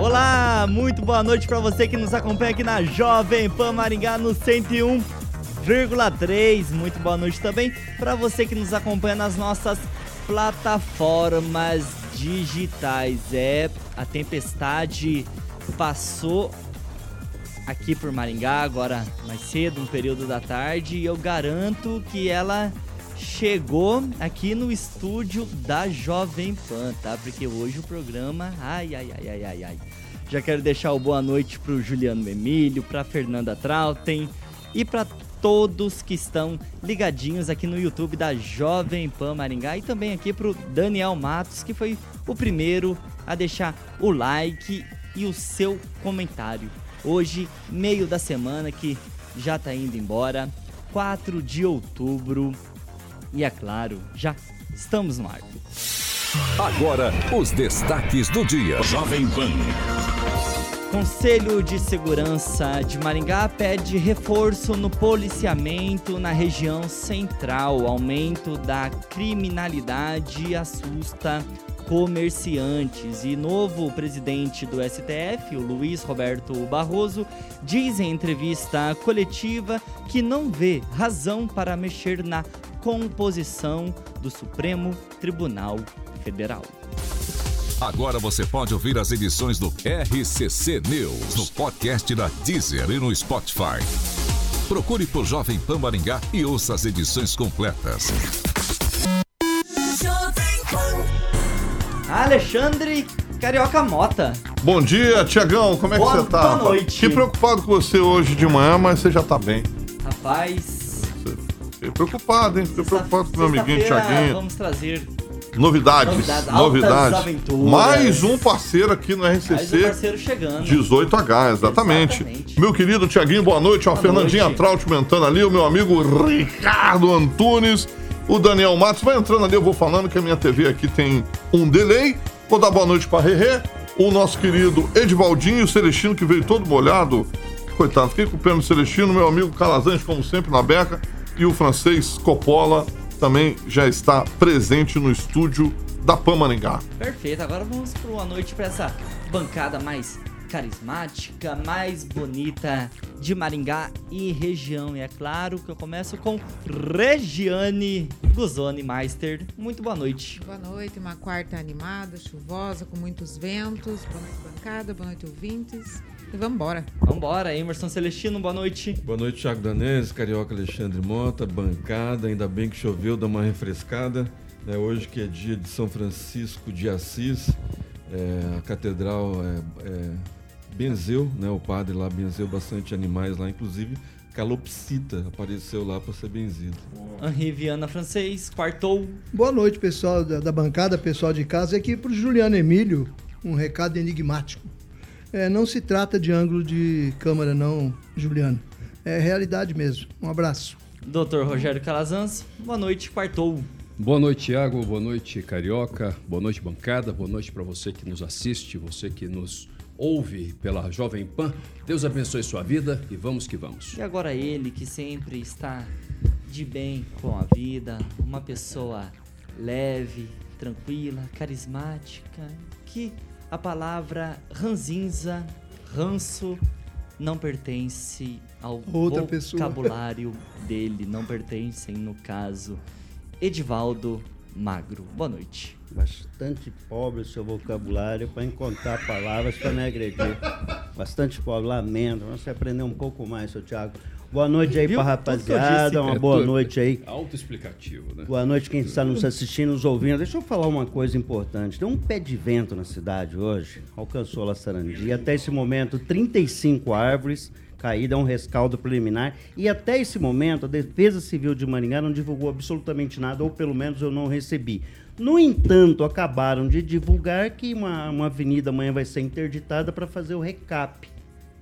Olá, muito boa noite para você que nos acompanha aqui na Jovem Pan Maringá no 101,3. Muito boa noite também para você que nos acompanha nas nossas plataformas digitais. É, a tempestade passou aqui por Maringá agora mais cedo, um período da tarde, e eu garanto que ela chegou aqui no estúdio da Jovem Pan, tá? Porque hoje o programa, ai, ai, ai, ai, ai, ai. Já quero deixar o boa noite pro Juliano Emílio, pra Fernanda Trautem e para todos que estão ligadinhos aqui no YouTube da Jovem Pan Maringá e também aqui pro Daniel Matos, que foi o primeiro a deixar o like e o seu comentário. Hoje, meio da semana que já tá indo embora, 4 de outubro, e é claro, já estamos no ar. Agora, os destaques do dia. Jovem Pan. Conselho de Segurança de Maringá pede reforço no policiamento na região central. Aumento da criminalidade assusta comerciantes. E novo presidente do STF, o Luiz Roberto Barroso, diz em entrevista coletiva que não vê razão para mexer na composição do Supremo Tribunal Federal. Agora você pode ouvir as edições do RCC News no podcast da Deezer e no Spotify. Procure por Jovem Pan Maringá e ouça as edições completas. Alexandre Carioca Mota. Bom dia, Tiagão, como é boa, que você tá? Boa noite. Fiquei preocupado com você hoje de manhã, mas você já tá bem. Rapaz. Fiquei preocupado, hein? Fiquei preocupado com meu amiguinho Tiaguinho. Vamos trazer Novidades, novidades. novidades. Mais um parceiro aqui no RCC. Mais um parceiro chegando. 18H, exatamente. exatamente. Meu querido Tiaguinho, boa noite. Boa a Fernandinha noite. Traut mentando ali, o meu amigo Ricardo Antunes. O Daniel Matos vai entrando ali, eu vou falando que a minha TV aqui tem um delay. Vou dar boa noite para Rerê, o nosso querido Edivaldinho Celestino, que veio todo molhado. Coitado, fiquei com o pé no Celestino, meu amigo Calazans, como sempre, na beca. E o francês Coppola também já está presente no estúdio da Pan Maringá. Perfeito, agora vamos para uma noite para essa bancada mais carismática, mais bonita de Maringá e região. E é claro que eu começo com Regiane Guzoni Meister. Muito boa noite. Boa noite, uma quarta animada, chuvosa, com muitos ventos. Boa noite, bancada, boa noite, ouvintes. E vamos embora. Vamos embora, Emerson Celestino, boa noite. Boa noite, Thiago Danese, Carioca Alexandre Mota, bancada, ainda bem que choveu, dá uma refrescada. É hoje que é dia de São Francisco de Assis, é, a catedral é, é benzeu, né? O padre lá benzeu bastante animais lá, inclusive calopsita apareceu lá para ser benzido. Henri Viana Francês, quartou. Boa noite, pessoal da, da bancada, pessoal de casa. Aqui para o Juliano Emílio, um recado enigmático. É, não se trata de ângulo de câmera, não, Juliano. É realidade mesmo. Um abraço. Doutor Rogério Calazans, boa noite, quartou. Boa noite, Tiago. Boa noite, Carioca. Boa noite, bancada. Boa noite para você que nos assiste, você que nos ouve pela Jovem Pan. Deus abençoe sua vida e vamos que vamos. E agora ele que sempre está de bem com a vida, uma pessoa leve, tranquila, carismática, que a palavra ranzinza, ranço, não pertence ao Outra vocabulário pessoa. dele, não pertencem, no caso, Edivaldo Magro. Boa noite bastante pobre o seu vocabulário para encontrar palavras para me agredir. bastante pobre, lamento. Você aprender um pouco mais, seu Thiago. Boa noite aí disse. rapaziada, uma boa noite aí. Autoexplicativo, né? Boa noite quem está nos assistindo, nos ouvindo. Deixa eu falar uma coisa importante. Tem um pé de vento na cidade hoje, alcançou La Sarandi. Até esse momento, 35 árvores caídas, é um rescaldo preliminar. E até esse momento, a Defesa Civil de Maringá não divulgou absolutamente nada, ou pelo menos eu não recebi. No entanto, acabaram de divulgar que uma, uma avenida amanhã vai ser interditada para fazer o recap.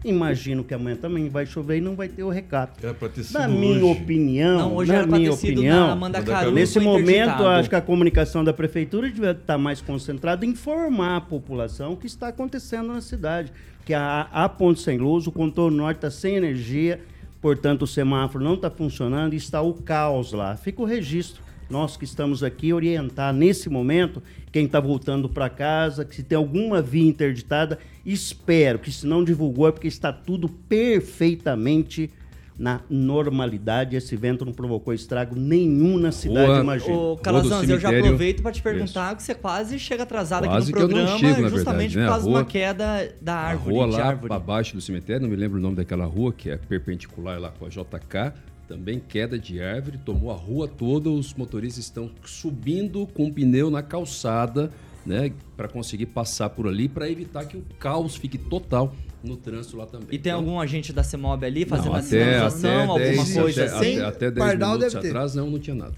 Imagino que amanhã também vai chover e não vai ter o recap. Era pra ter sido Na minha hoje. opinião, Não, hoje na era pra minha ter sido opinião, na Nesse momento, acho que a comunicação da prefeitura devia estar mais concentrada em informar a população o que está acontecendo na cidade. Que a, a Ponte Sem Luz, o contorno norte está sem energia, portanto o semáforo não está funcionando e está o caos lá. Fica o registro. Nós que estamos aqui orientar nesse momento quem está voltando para casa, que se tem alguma via interditada, espero que se não divulgou é porque está tudo perfeitamente na normalidade. Esse vento não provocou estrago nenhum na cidade, Rua- imagina. Ô, Rua do Calazans, eu já aproveito para te perguntar que você quase chega atrasado Quase aqui que no eu não programa, chego, na justamente verdade, né? por A causa de uma rua- queda da A árvore, rua de lá abaixo do cemitério, não me lembro o nome daquela rua, que é perpendicular lá com a JK, também queda de árvore, tomou a rua toda, os motoristas estão subindo com o pneu na calçada, né, para conseguir passar por ali, para evitar que o caos fique total no trânsito lá também. E tem Então, algum agente da CEMOB ali fazendo não, a até, sinalização, até alguma 10, coisa até, assim? até, até 10 Pardal minutos deve ter. atrás, não, não tinha nada.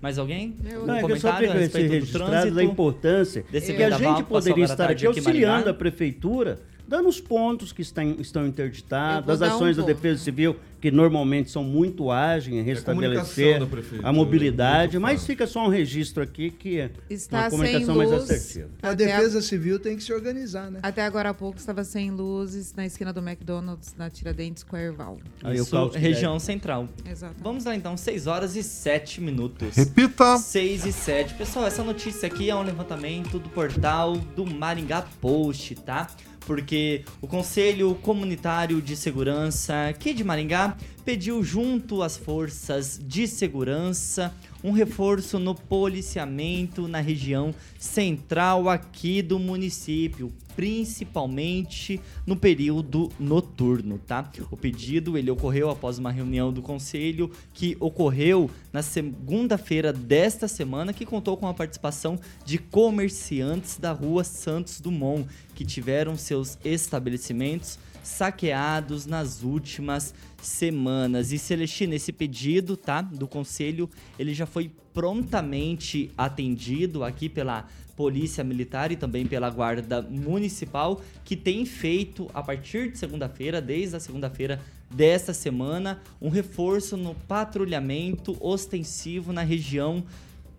Mais alguém? Eu- Não, é que eu só comentário a respeito do trânsito? da importância desse que a gente poderia estar aqui auxiliando a prefeitura, dando os pontos que estão, estão interditados, as dar um ações da. Defesa Civil, que normalmente são muito ágeis em restabelecer da prefeitura, a mobilidade, muito mas fica só um registro aqui que é Está uma comunicação sem mais luz. assertiva. A defesa civil tem que se organizar, né? Até agora há pouco estava sem luzes na esquina do McDonald's, na Tiradentes com a Erval. Aí Isso, região central. Exato. Vamos lá então, 6 horas e 7 minutos. Repita. 6 e 7. Pessoal, essa notícia aqui é um levantamento do portal do Maringá Post, tá? Porque o Conselho Comunitário de Segurança aqui de Maringá pediu junto às forças de segurança um reforço no policiamento na região central aqui do município, principalmente no período noturno, tá? O pedido ele ocorreu após uma reunião do conselho que ocorreu na segunda-feira desta semana, que contou com a participação de comerciantes da Rua Santos Dumont, que tiveram seus estabelecimentos saqueados nas últimas semanas. E Celestino, esse pedido, tá, do conselho, ele já foi prontamente atendido aqui pela Polícia Militar e também pela Guarda Municipal, que tem feito a partir de segunda-feira, desde a segunda-feira desta semana, um reforço no patrulhamento ostensivo na região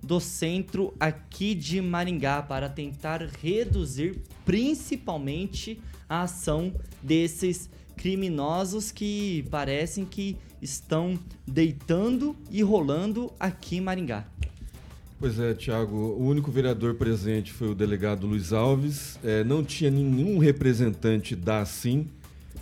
do centro aqui de Maringá para tentar reduzir principalmente a ação desses criminosos que parecem que estão deitando e rolando aqui em Maringá. Pois é, Tiago, o único vereador presente foi o delegado Luiz Alves. É, não tinha nenhum representante da ASSIM,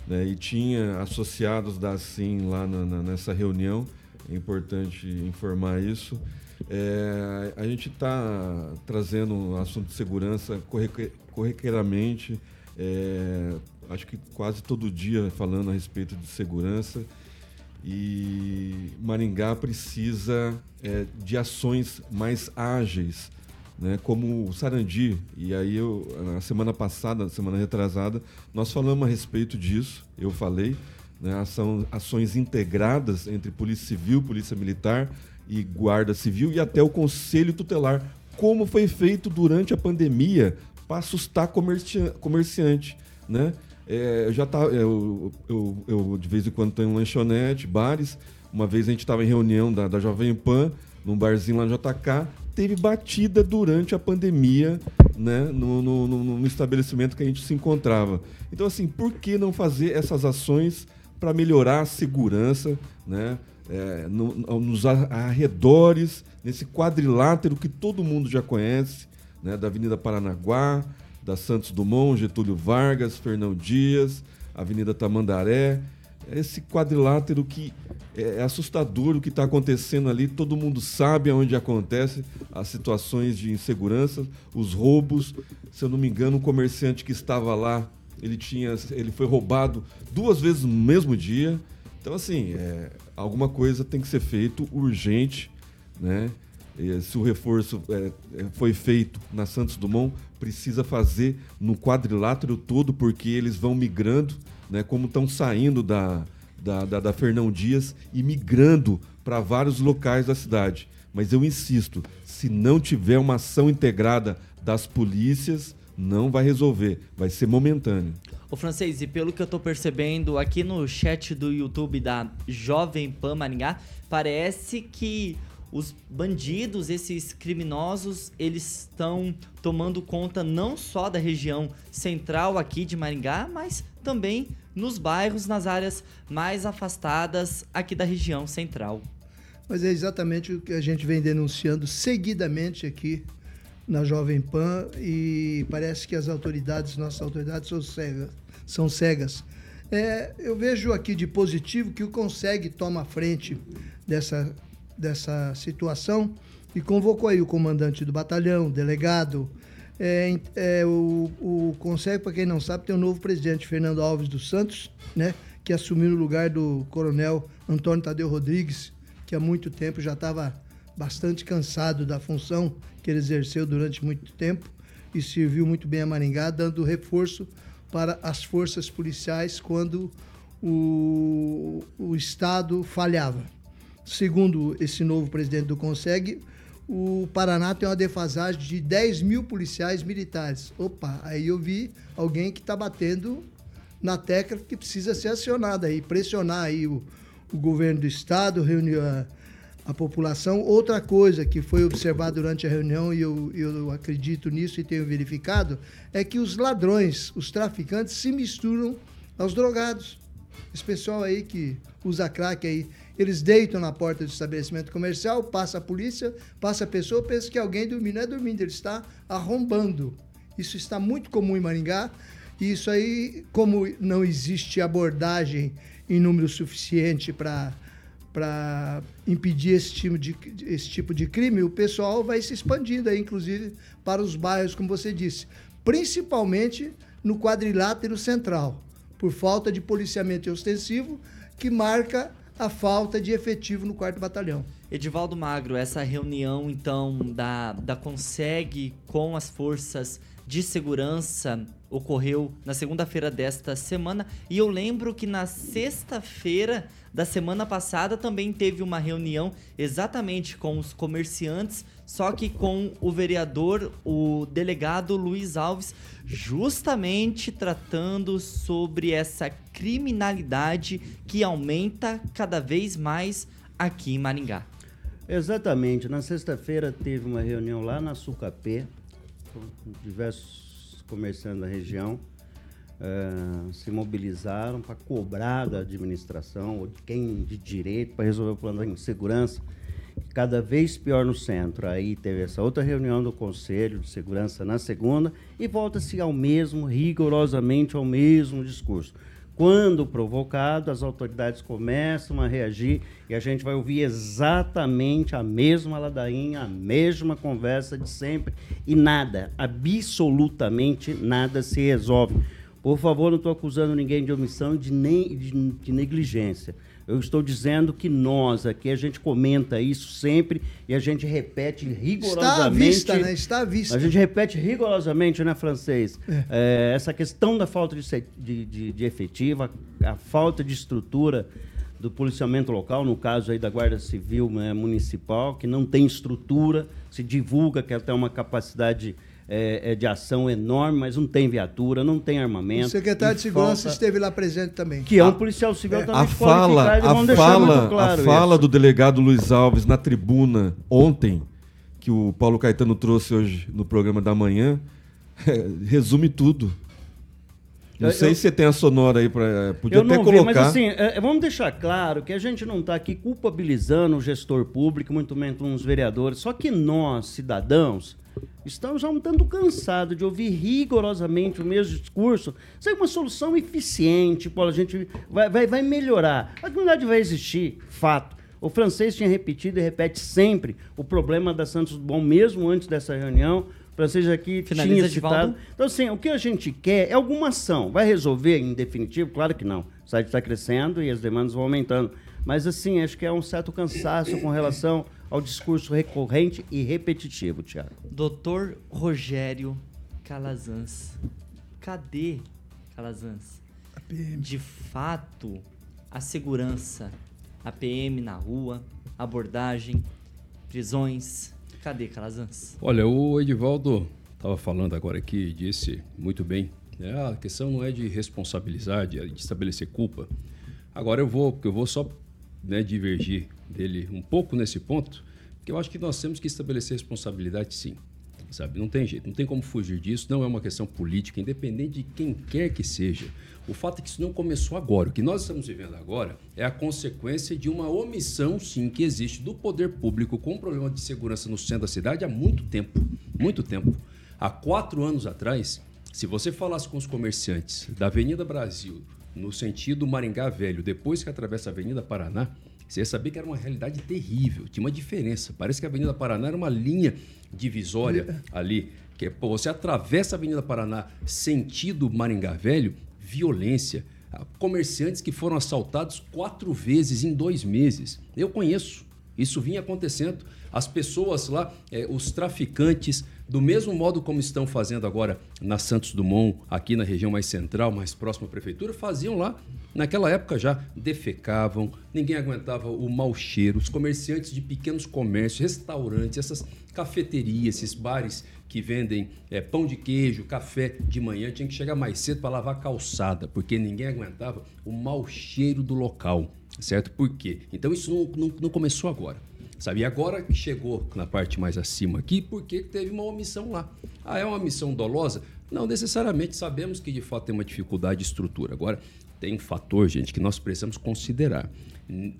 né, e tinha associados da ASSIM lá na- na- nessa reunião. É importante informar isso. É, a gente está trazendo o assunto de segurança corrique- corriqueiramente, é, acho que quase todo dia falando a respeito de segurança. E Maringá precisa é, de ações mais ágeis, né, como o Sarandi. E aí, eu, na semana passada, na semana retrasada, nós falamos a respeito disso. Eu falei, né, são ações integradas entre Polícia Civil, Polícia Militar e Guarda Civil e até o Conselho Tutelar, como foi feito durante a pandemia para assustar comercia- comerciante, né? É, eu já tá, eu, eu, eu, de vez em quando tenho lanchonete, bares. Uma vez a gente estava em reunião da, da Jovem Pan, num barzinho lá no JK, teve batida durante a pandemia, né, no, no, no- no estabelecimento que a gente se encontrava. Então, assim, por que não fazer essas ações para melhorar a segurança, né, é, no- no- nos arredores, nesse quadrilátero que todo mundo já conhece, né, da Avenida Paranaguá, da Santos Dumont, Getúlio Vargas, Fernão Dias, Avenida Tamandaré. Esse quadrilátero que é assustador o que está acontecendo ali, todo mundo sabe aonde acontece as situações de insegurança, os roubos. Se eu não me engano, um comerciante que estava lá ele tinha, ele foi roubado duas vezes no mesmo dia. Então, assim, é, alguma coisa tem que ser feito urgente, né? E, se o reforço é, é foi feito na Santos Dumont, precisa fazer no quadrilátero todo, porque eles vão migrando, né? Como estão saindo da, da, da, da Fernão Dias e migrando para vários locais da cidade. Mas eu insisto, se não tiver uma ação integrada das polícias, não vai resolver, vai ser momentâneo. O francês, e pelo que eu tô percebendo aqui no chat do YouTube da Jovem Pan Maringá, parece que os bandidos, esses criminosos, eles estão tomando conta não só da região central aqui de Maringá, mas também nos bairros, nas áreas mais afastadas aqui da região central. Mas é exatamente o que a gente vem denunciando seguidamente aqui na Jovem Pan e parece que as autoridades, nossas autoridades, são cegas. São cegas. É, eu vejo aqui de positivo que o Consegue toma frente dessa, dessa situação e convocou aí o comandante do batalhão, o delegado. É, é, o, o Consegue, para quem não sabe, tem o um novo presidente, Fernando Alves dos Santos, né, que assumiu no lugar do coronel Antônio Tadeu Rodrigues, que há muito tempo já estava bastante cansado da função que ele exerceu durante muito tempo e serviu muito bem a Maringá, dando reforço para as forças policiais quando o, o Estado falhava. Segundo esse novo presidente do Conseg, o Paraná tem uma defasagem de 10 mil policiais militares. Opa, aí eu vi alguém que está batendo na tecla que precisa ser acionada aí, pressionar aí o, o governo do estado, reunir a, a população. Outra coisa que foi observada durante a reunião, e eu, eu acredito nisso e tenho verificado, é que os ladrões, os traficantes, se misturam aos drogados. Esse pessoal aí que usa crack aí, eles deitam na porta do estabelecimento comercial, passa a polícia, passa a pessoa, pensa que alguém dormindo. Não é dormindo, ele está arrombando. Isso está muito comum em Maringá. E isso aí, como não existe abordagem em número suficiente para para impedir esse tipo, de, esse tipo de crime, o pessoal vai se expandindo aí, inclusive para os bairros, como você disse, principalmente no quadrilátero central, por falta de policiamento ostensivo, que marca a falta de efetivo no quarto batalhão. Edivaldo Magro, essa reunião então da, da Conseg com as forças de segurança ocorreu na segunda-feira desta semana e eu lembro que na sexta-feira da semana passada também teve uma reunião exatamente com os comerciantes, só que com o vereador, o delegado Luiz Alves, justamente tratando sobre essa criminalidade que aumenta cada vez mais aqui em Maringá. Exatamente. Na sexta-feira teve uma reunião lá na Sucapé, com diversos comerciantes da região uh, se mobilizaram para cobrar da administração ou de quem de direito para resolver o plano de segurança cada vez pior no centro. Aí teve essa outra reunião do Conselho de Segurança na segunda e volta-se ao mesmo, rigorosamente ao mesmo discurso. Quando provocado, as autoridades começam a reagir e a gente vai ouvir exatamente a mesma ladainha, a mesma conversa de sempre e nada, absolutamente nada se resolve. Por favor, não estou acusando ninguém de omissão de, nem, de, de negligência. Eu estou dizendo que nós aqui, a gente comenta isso sempre e a gente repete rigorosamente. Está à vista, né? Está à vista. A gente repete rigorosamente, né, francês? É. É, essa questão da falta de, de, de, de efetiva, a falta de estrutura do policiamento local, no caso aí da Guarda Civil né, Municipal, que não tem estrutura, se divulga que ela tem uma capacidade é, é, de ação enorme, mas não tem viatura, não tem armamento. O secretário de Segurança falta... esteve lá presente também. Que é um policial civil é. também. A fala, a fala, claro a fala do delegado Luiz Alves na tribuna ontem, que o Paulo Caetano trouxe hoje no programa da manhã, resume tudo. Não eu, sei eu, se você tem a sonora aí para podia até colocar. Vi, mas assim, é, vamos deixar claro que a gente não está aqui culpabilizando o gestor público, muito menos uns vereadores. Só que nós, cidadãos, Estamos já um tanto cansados de ouvir rigorosamente o mesmo discurso. Isso é uma solução eficiente, Paulo. A gente vai, vai, vai melhorar. A comunidade vai existir, fato. O francês tinha repetido e repete sempre o problema da Santos Bom, mesmo antes dessa reunião, Francês aqui Finaliza, tinha citado. Então, assim, o que a gente quer é alguma ação. Vai resolver em definitivo? Claro que não. O site está crescendo e as demandas vão aumentando. Mas, assim, acho que é um certo cansaço com relação ao discurso recorrente e repetitivo, Tiago. Doutor Rogério Calazans. Cadê, Calazans? A PM. De fato, a segurança, a PM na rua, abordagem, prisões. Cadê, Calazans? Olha, o Edivaldo estava falando agora aqui, disse muito bem. né, a questão não é de responsabilizar, de, de estabelecer culpa. Agora eu vou, porque eu vou só né, divergir dele um pouco nesse ponto, porque eu acho que nós temos que estabelecer responsabilidade sim. Sabe? Não tem jeito, não tem como fugir disso, não é uma questão política, independente de quem quer que seja. O fato é que isso não começou agora. O que nós estamos vivendo agora é a consequência de uma omissão, sim, que existe do poder público com problema de segurança no centro da cidade há muito tempo. Muito tempo. Há quatro anos atrás, se você falasse com os comerciantes da Avenida Brasil, no sentido Maringá Velho, depois que atravessa a Avenida Paraná, você saber que era uma realidade terrível, tinha uma diferença. Parece que a Avenida Paraná era uma linha divisória ali. Que é, pô, você atravessa a Avenida Paraná sentido Maringá Velho, violência. Ah, Comerciantes que foram assaltados quatro vezes em dois meses. Eu conheço. Isso vinha acontecendo. As pessoas lá, eh, os traficantes, do mesmo modo como estão fazendo agora na Santos Dumont, aqui na região mais central, mais próxima à prefeitura, faziam lá. Naquela época já defecavam, ninguém aguentava o mau cheiro. Os comerciantes de pequenos comércios, restaurantes, essas cafeterias, esses bares que vendem eh, pão de queijo, café de manhã, tinham que chegar mais cedo para lavar calçada, porque ninguém aguentava o mau cheiro do local, certo? Por quê? Então isso não, não- não começou agora. Sabe? E agora que chegou na parte mais acima aqui, porque teve uma omissão lá. Ah, é uma omissão dolosa? Não necessariamente. Sabemos que de fato tem uma dificuldade de estrutura. Agora, tem um fator, gente, que nós precisamos considerar.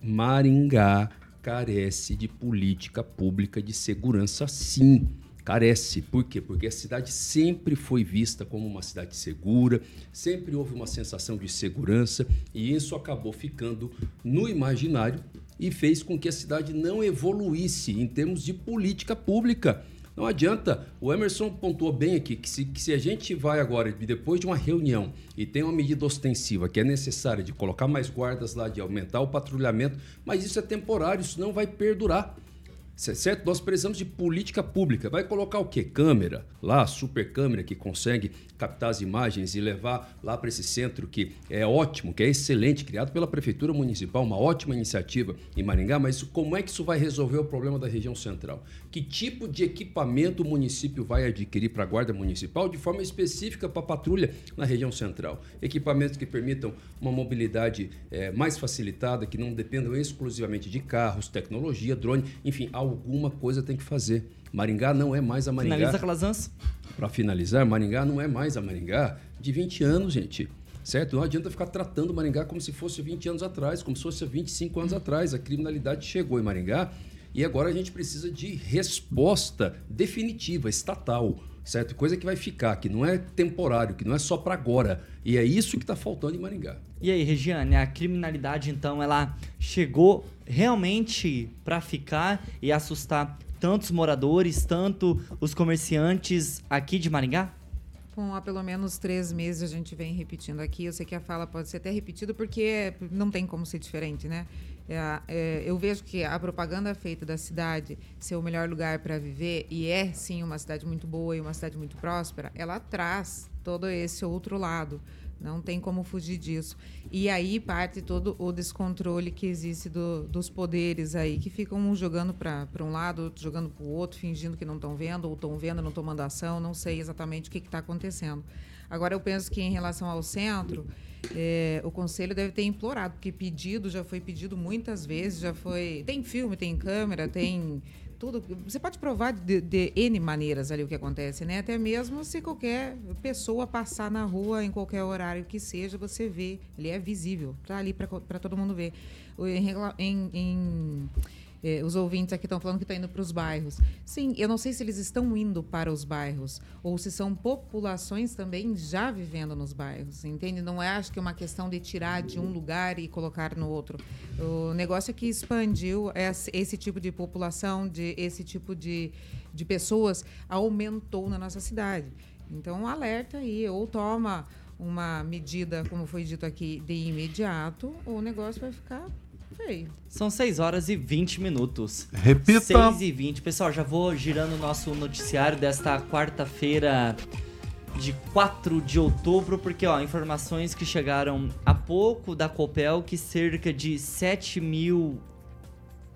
Maringá carece de política pública de segurança, sim. Carece. Por quê? Porque a cidade sempre foi vista como uma cidade segura, sempre houve uma sensação de segurança e isso acabou ficando no imaginário e fez com que a cidade não evoluísse em termos de política pública. Não adianta. O Emerson pontuou bem aqui que se, que se a gente vai agora, depois de uma reunião, e tem uma medida ostensiva que é necessária de colocar mais guardas lá, de aumentar o patrulhamento, mas isso é temporário, isso não vai perdurar. Certo? Nós precisamos de política pública. Vai colocar o quê? Câmera, lá, super câmera que consegue captar as imagens e levar lá para esse centro que é ótimo, que é excelente, criado pela Prefeitura Municipal, uma ótima iniciativa em Maringá, mas como é que isso vai resolver o problema da região central? Que tipo de equipamento o município vai adquirir para a Guarda Municipal de forma específica para a patrulha na região central? Equipamentos que permitam uma mobilidade eh, mais facilitada, que não dependam exclusivamente de carros, tecnologia, drone, enfim, alguma coisa tem que fazer. Maringá não é mais a Maringá. Finaliza, Calazans. Para finalizar, Maringá não é mais a Maringá de 20 anos, gente. Certo? Não adianta ficar tratando Maringá como se fosse 20 anos atrás, como se fosse 25 anos atrás. A criminalidade chegou em Maringá e agora a gente precisa de resposta definitiva, estatal, certo? Coisa que vai ficar, que não é temporário, que não é só para agora. E é isso que está faltando em Maringá. E aí, Regiane, a criminalidade então ela chegou realmente para ficar e assustar tantos moradores, tanto os comerciantes aqui de Maringá? Com há pelo menos três meses a gente vem repetindo aqui. Eu sei que a fala pode ser até repetida porque não tem como ser diferente, né? É, é, eu vejo que a propaganda feita da cidade ser o melhor lugar para viver, e é sim uma cidade muito boa e uma cidade muito próspera, ela traz todo esse outro lado. Não tem como fugir disso. E aí parte todo o descontrole que existe do- dos poderes aí, que ficam um jogando para um lado, outro jogando para o outro, fingindo que não estão vendo, ou estão vendo, não tomando ação, não sei exatamente o que está acontecendo. Agora, eu penso que em relação ao centro, eh, o conselho deve ter implorado, porque pedido já foi pedido muitas vezes, já foi. Tem filme, tem câmera, tem tudo. Você pode provar de, de N maneiras ali o que acontece, né? Até mesmo se qualquer pessoa passar na rua em qualquer horário que seja, você vê. Ele é visível, tá ali para todo mundo ver. Em- em- eh, os ouvintes aqui estão falando que estão indo para os bairros. Sim, eu não sei se eles estão indo para os bairros ou se são populações também já vivendo nos bairros, entende? Não é, acho que é uma questão de tirar de um lugar e colocar no outro. O negócio é que expandiu esse, esse tipo de população, de esse tipo de, de pessoas aumentou na nossa cidade. Então, alerta aí, ou toma uma medida, como foi dito aqui, de imediato, ou o negócio vai ficar feio. São 6 horas e 20 minutos. Repita. 6 e 20. Pessoal, já vou girando o nosso noticiário desta quarta-feira de 4 de outubro, porque ó, informações que chegaram há pouco da Copel que cerca de 7 mil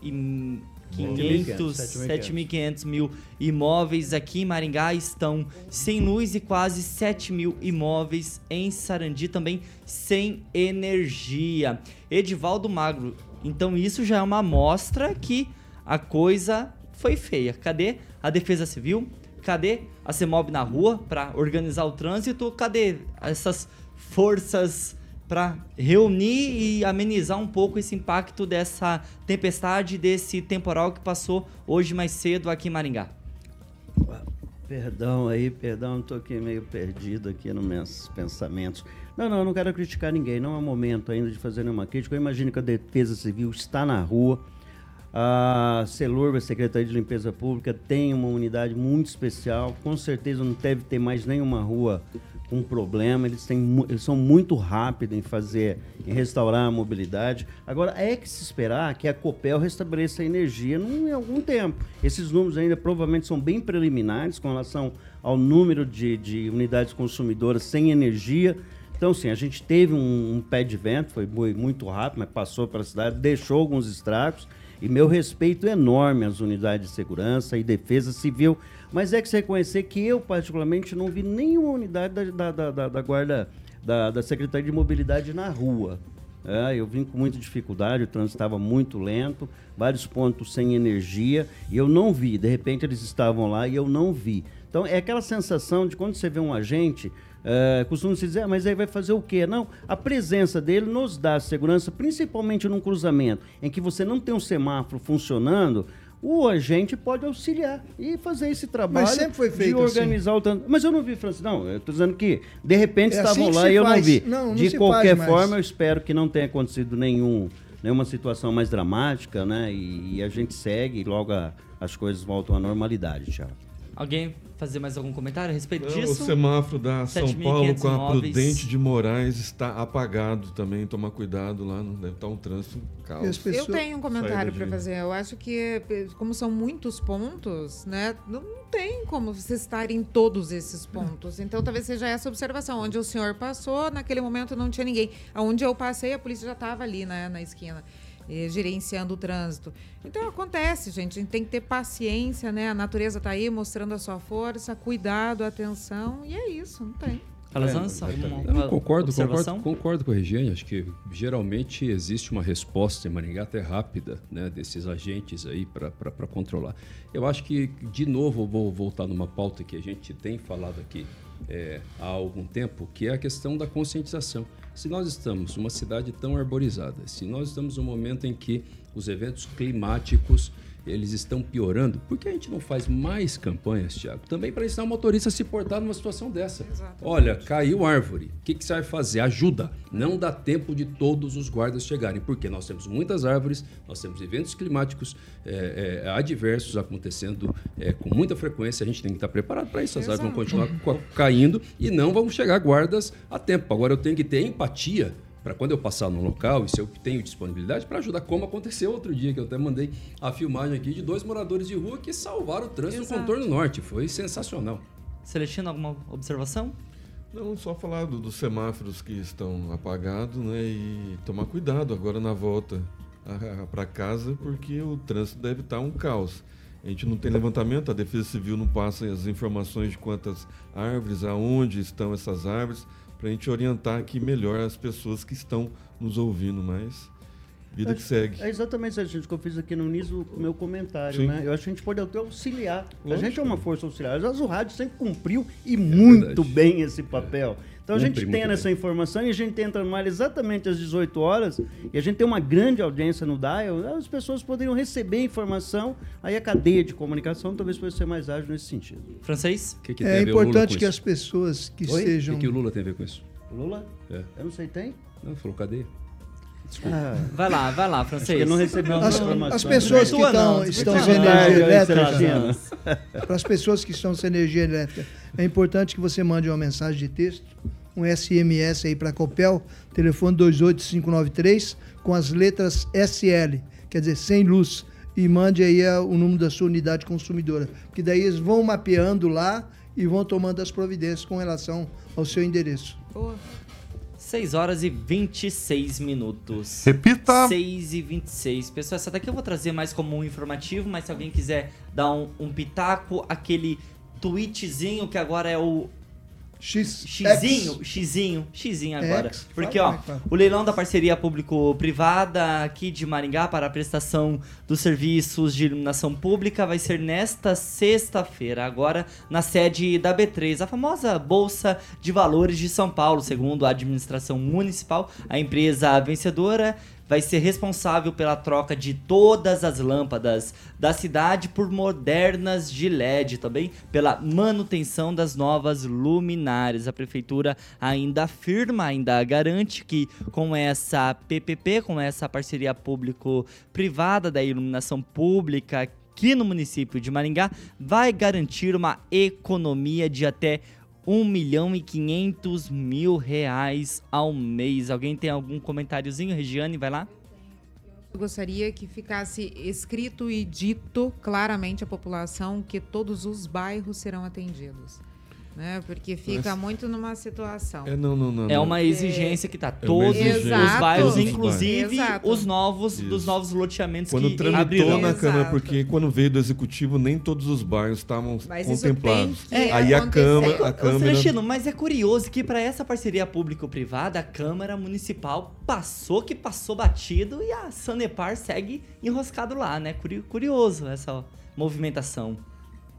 e 500, 7.500 mil imóveis aqui em Maringá estão sem luz e quase 7 mil imóveis em Sarandi também sem energia. Edivaldo Magro, então isso já é uma amostra que a coisa foi feia. Cadê a Defesa Civil? Cadê a CEMOB na rua para organizar o trânsito? Cadê essas forças para reunir e amenizar um pouco esse impacto dessa tempestade, desse temporal que passou hoje mais cedo aqui em Maringá? Perdão aí, perdão, estou aqui meio perdido aqui nos meus pensamentos. Não, não, eu não quero criticar ninguém, não é momento ainda de fazer nenhuma crítica. Eu imagino que a Defesa Civil está na rua, a CELURB, a Secretaria de Limpeza Pública, tem uma unidade muito especial. Com certeza não deve ter mais nenhuma rua com problema. Eles, têm, eles são muito rápidos em fazer, em restaurar a mobilidade. Agora, é que se esperar que a Copel restabeleça a energia num, em algum tempo. Esses números ainda provavelmente são bem preliminares com relação ao número de, de unidades consumidoras sem energia. Então, sim, a gente teve um, um pé de vento, foi muito rápido, mas passou pela cidade, deixou alguns estragos. E meu respeito enorme às unidades de segurança e defesa civil. Mas é que se reconhecer que eu, particularmente, não vi nenhuma unidade da, da, da, da guarda da, da Secretaria de Mobilidade na rua. É, eu vim com muita dificuldade, o trânsito estava muito lento, vários pontos sem energia, e eu não vi. De repente eles estavam lá e eu não vi. Então é aquela sensação de quando você vê um agente, é, costuma se dizer, ah, mas aí vai fazer o quê? Não, a presença dele nos dá segurança, principalmente num cruzamento em que você não tem um semáforo funcionando, o agente pode auxiliar e fazer esse trabalho Mas sempre foi feito de organizar assim. o. Mas eu não vi, Francisco. Não, eu estou dizendo que, de repente, É estavam assim lá e eu não vi. Não, não de qualquer forma, eu espero que não tenha acontecido nenhum, nenhuma situação mais dramática, né? E, e a gente segue e logo a- as coisas voltam à normalidade, Thiago. Alguém fazer mais algum comentário a respeito Não, o disso? semáforo da São 7.500 Paulo com a. Prudente de Moraes está apagado também. Tomar cuidado lá, não deve estar um trânsito caos. pessoas- Eu tenho um comentário para de- fazer. Eu acho que, como são muitos pontos, né? Não tem como vocês estarem em todos esses pontos. Então, talvez seja essa observação. Onde o senhor passou, naquele momento não tinha ninguém. Onde eu passei, a polícia já estava ali, né, na esquina. Eh, gerenciando o trânsito. Então acontece, gente. A gente tem que ter paciência, né? A natureza está aí mostrando a sua força, cuidado, atenção, e é isso, não tem. Alazança, É, concordo, concordo, concordo com a Regiane. Acho que geralmente existe uma resposta em Maringá até rápida, né, desses agentes aí para controlar. Eu acho que, de novo, vou voltar numa pauta que a gente tem falado aqui é, há algum tempo, que é a questão da conscientização. Se nós estamos numa cidade tão arborizada, se nós estamos num momento em que os eventos climáticos eles estão piorando, por que a gente não faz mais campanhas, Tiago? Também para ensinar o motorista a se portar numa situação dessa. Exatamente. Olha, caiu árvore. O que, que você vai fazer? Ajuda. Não dá tempo de todos os guardas chegarem, porque nós temos muitas árvores, nós temos eventos climáticos é, é, adversos acontecendo é, com muita frequência. A gente tem que estar preparado para isso. As árvores vão continuar ca- caindo e não vão chegar guardas a tempo. Agora eu tenho que ter empatia para quando eu passar no local e se eu tenho disponibilidade para ajudar, como aconteceu outro dia, que eu até mandei a filmagem aqui de dois moradores de rua que salvaram o trânsito no Exato. contorno norte. Foi sensacional. Celestino, alguma observação? Não, só falar do- dos semáforos que estão apagados, né? E tomar cuidado agora na volta para casa, porque o trânsito deve estar um caos. A gente não tem levantamento, a Defesa Civil não passa as informações de quantas árvores, aonde estão essas árvores, para a gente orientar aqui melhor as pessoas que estão nos ouvindo, mas Vida que segue. É exatamente isso que eu fiz aqui no início do meu comentário, Sim. né? Eu acho que a gente pode até auxiliar. Lógico. A gente é uma força auxiliar. Vezes o rádio sempre cumpriu e muito verdade. bem esse papel. Então a gente tem essa bem. informação e a gente entra no ar exatamente às 18 horas e a gente tem uma grande audiência no dial, as pessoas poderiam receber a informação, aí a cadeia de comunicação talvez fosse ser mais ágil nesse sentido. Francês? O que, que É o importante que isso? as pessoas que Oi? O sejam. que, que o Lula tem a ver com isso? Lula? É. Eu não sei, tem? Não, falou cadeia. Ah, Vai lá, vai lá, acho francês. que eu não recebi Não, as As, pessoas que estão, estão sem energia elétrica, Serafina. para as pessoas que estão sem energia elétrica, é importante que você mande uma mensagem de texto, um SMS aí para a Copel, telefone 28593, com as letras SL, quer dizer, sem luz, e mande aí a- o número da sua unidade consumidora. Porque daí eles vão mapeando lá e vão tomando as providências com relação ao seu endereço. Boa. 6 horas e 26 minutos. Repita. 6 e 26. Pessoal, essa daqui eu vou trazer mais como um informativo, mas se alguém quiser dar um, um pitaco, aquele tweetzinho que agora é o X, Xizinho, xizinho, xizinho agora. X, Porque, ó, o leilão da parceria público-privada aqui de Maringá para a prestação dos serviços de iluminação pública vai ser nesta sexta-feira, agora na sede da B3, a famosa Bolsa de Valores de São Paulo. Segundo a administração municipal, a empresa vencedora vai ser responsável pela troca de todas as lâmpadas da cidade por modernas de LED, também pela manutenção das novas luminárias. A prefeitura ainda afirma, ainda garante que com essa PPP, com essa parceria público-privada da iluminação pública aqui no município de Maringá, vai garantir uma economia de até 1 milhão e 500 mil reais ao mês. Alguém tem algum comentáriozinho? Regiane, vai lá. Eu gostaria que ficasse escrito e dito claramente à população que todos os bairros serão atendidos. Né? Porque fica muito numa situação. É, não, não, não. É uma exigência que tá uma todos os bairros, inclusive Exato. os novos dos Isso. novos loteamentos Quando que tramitou abrirão. na Câmara, porque quando veio do Executivo, nem todos os bairros estavam Mas contemplados. tem que Aí a. Câmara, a Câmara Celestino, mas é curioso que para essa parceria público-privada, a Câmara Municipal passou que passou batido e a Sanepar segue enroscado lá, né? Curi- Curioso essa movimentação.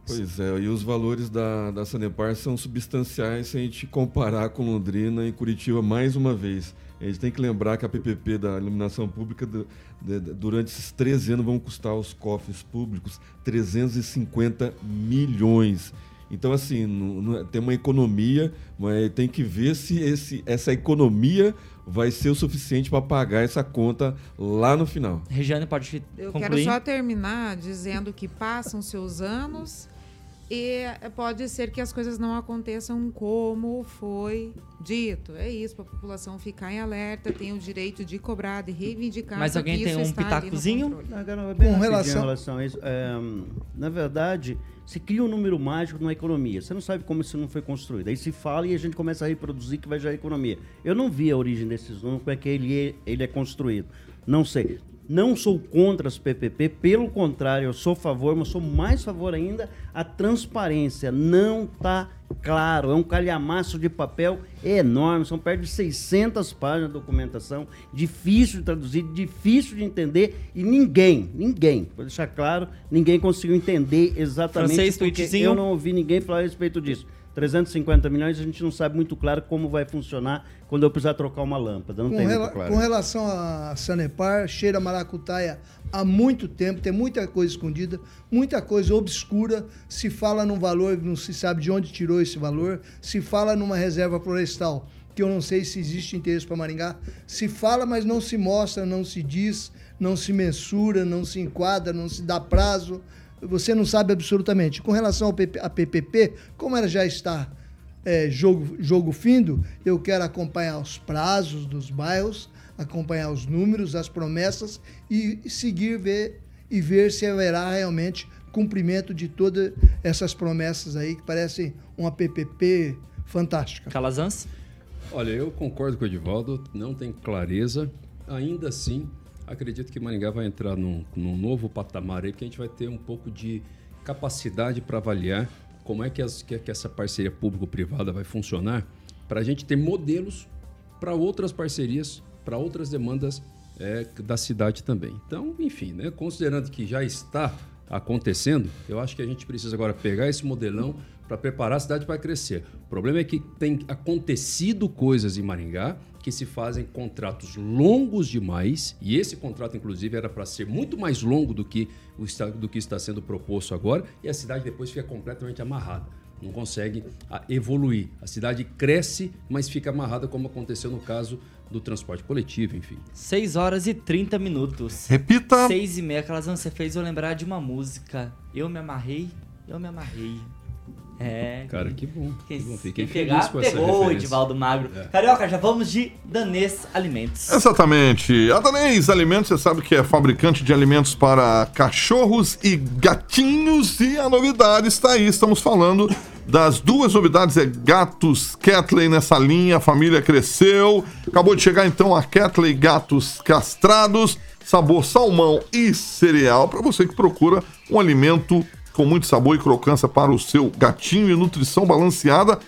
Pois é, e os valores da, da Sanepar são substanciais se a gente comparar com Londrina e Curitiba mais uma vez. A gente tem que lembrar que a PPP da iluminação pública, du- de- de- durante esses 13 anos, vão custar aos cofres públicos 350 milhões. Então, assim, não- tem uma economia, mas tem que ver se esse, essa economia vai ser o suficiente para pagar essa conta lá no final. Regiane, pode Eu concluir? quero só terminar dizendo que passam seus anos e pode ser que as coisas não aconteçam como foi dito. É isso, para a população ficar em alerta, tem o direito de cobrar, de reivindicar. Mas alguém tem um pitacozinho? bem Com rapidinho relação- em relação a isso, é, na verdade, se cria um número mágico numa economia. Você não sabe como isso não foi construído. Aí se fala e a gente começa a reproduzir que vai gerar economia. Eu não vi a origem desses números, como é que ele é, ele é construído. Não sei. Não sou contra as PPP, pelo contrário, eu sou a favor, mas sou mais favor ainda a transparência. Não está claro, é um calhamaço de papel enorme, são perto de 600 páginas de documentação, difícil de traduzir, difícil de entender e ninguém, ninguém, vou deixar claro, ninguém conseguiu entender exatamente Francês, porque eu não ouvi ninguém falar a respeito disso. 350 milhões, a gente não sabe muito claro como vai funcionar quando eu precisar trocar uma lâmpada. Não Com, tem rela- claro. com relação à Sanepar, cheira maracutaia há muito tempo, tem muita coisa escondida, muita coisa obscura. Se fala num valor, não se sabe de onde tirou esse valor. Se fala numa reserva florestal, que eu não sei se existe interesse para Maringá. Se fala, mas não se mostra, não se diz, não se mensura, não se enquadra, não se dá prazo. Você não sabe absolutamente. Com relação ao PP, a PPP, como ela já está é, jogo, jogo findo, eu quero acompanhar os prazos dos bairros, acompanhar os números, as promessas e seguir ver, e ver se haverá realmente cumprimento de todas essas promessas aí que parecem uma PPP fantástica. Calazans? Olha, eu concordo com o Edivaldo, não tem clareza. Ainda assim, acredito que Maringá vai entrar num, num novo patamar aí, que a gente vai ter um pouco de capacidade para avaliar como é que, as- que- que essa parceria público-privada vai funcionar, para a gente ter modelos para outras parcerias, para outras demandas é, da cidade também. Então, enfim, né, considerando que já está acontecendo, eu acho que a gente precisa agora pegar esse modelão para preparar a cidade para crescer. O problema é que tem acontecido coisas em Maringá que se fazem contratos longos demais, e esse contrato, inclusive, era para ser muito mais longo do que, o, do que está sendo proposto agora, e a cidade depois fica completamente amarrada. Não consegue evoluir. A cidade cresce, mas fica amarrada, como aconteceu no caso do transporte coletivo, enfim. 6 horas e 30 minutos. Repita. 6 e meia. Aquelas você fez eu lembrar de uma música. Eu me amarrei, eu me amarrei. É. Cara, que bom. Que bom. Fiquei quem pegar, pegou o Edivaldo Magro. É. Carioca, já vamos de Danês Alimentos. Exatamente. A Danês Alimentos, você sabe que é fabricante de alimentos para cachorros e gatinhos. E a novidade está aí. Estamos falando das duas novidades. É Gatos Catley nessa linha. A família cresceu. Acabou de chegar então a Catley Gatos Castrados. Sabor salmão e cereal para você que procura um alimento com muito sabor e crocância para o seu gatinho e nutrição balanceada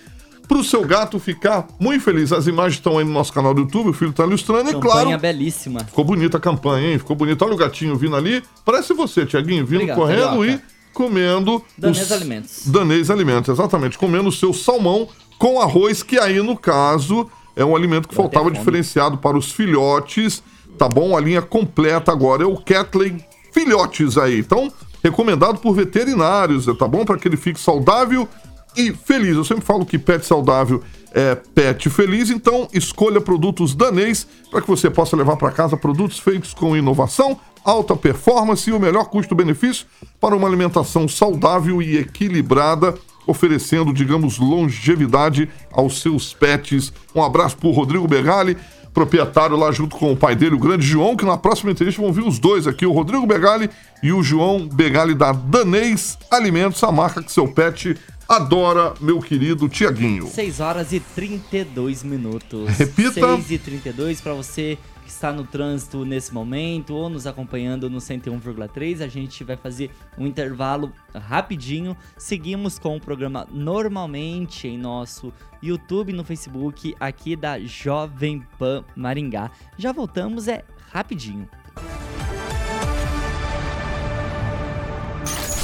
para o seu gato ficar muito feliz. As imagens estão aí no nosso canal do YouTube, o filho está ilustrando, e claro. Campanha belíssima. Ficou bonita a campanha, hein? Ficou bonita. Olha o gatinho vindo ali. Parece você, Tiaguinho, vindo Obrigado, correndo e comendo. Danês os... Alimentos. Danês Alimentos, exatamente. Comendo o seu salmão com arroz, que aí, no caso, é um alimento que Eu faltava diferenciado para os filhotes. Tá bom? A linha completa agora é o Catley Filhotes aí. Então, recomendado por veterinários, tá bom? Para que ele fique saudável e feliz. Eu sempre falo que pet saudável é pet feliz, então escolha produtos danês para que você possa levar para casa produtos feitos com inovação, alta performance e o melhor custo-benefício para uma alimentação saudável e equilibrada, oferecendo, digamos, longevidade aos seus pets. Um abraço para o Rodrigo Begali proprietário lá junto com o pai dele, o grande João, que na próxima entrevista vão vir os dois aqui, o Rodrigo Begali e o João Begali da Danês Alimentos, a marca que seu pet adora, meu querido Tiaguinho. 6 horas e 32 minutos. Repita. 6 e 32 para você que está no trânsito nesse momento ou nos acompanhando no 101,3. A gente vai fazer um intervalo rapidinho. Seguimos com o programa normalmente em nosso YouTube, no Facebook, aqui da Jovem Pan Maringá. Já voltamos, é rapidinho.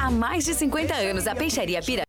Há mais de 50 anos, a Peixaria Pira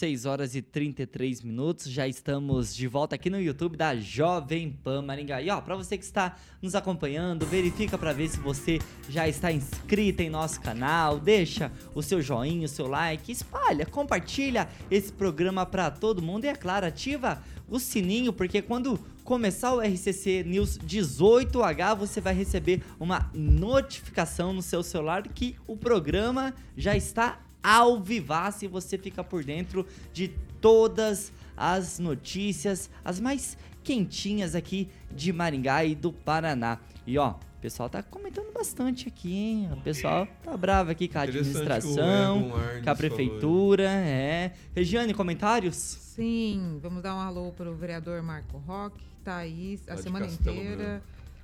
6 horas e 33 minutos, já estamos de volta aqui no YouTube da Jovem Pan Maringá. E ó, para você que está nos acompanhando, verifica para ver se você já está inscrito em nosso canal, deixa o seu joinha, o seu like, espalha, compartilha esse programa para todo mundo e é claro, ativa o sininho, porque quando começar o RCC News 18H, você vai receber uma notificação no seu celular que o programa já está ao vivaço e você fica por dentro de todas as notícias, as mais quentinhas aqui de Maringá e do Paraná. E ó, o pessoal tá comentando bastante aqui, hein? O pessoal tá bravo aqui com a administração, com a prefeitura, é. Regiane, comentários? Sim, vamos dar um alô para o vereador Marco Roque, que tá aí a semana inteira.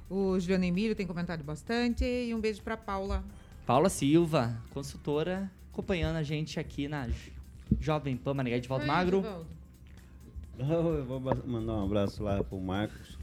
O Juliano Emílio tem comentado bastante. E um beijo para Paula. Paula Silva, consultora acompanhando a gente aqui na Jovem Pan Maringá de Valdo Magro. Eu vou mandar um abraço lá pro Marcos.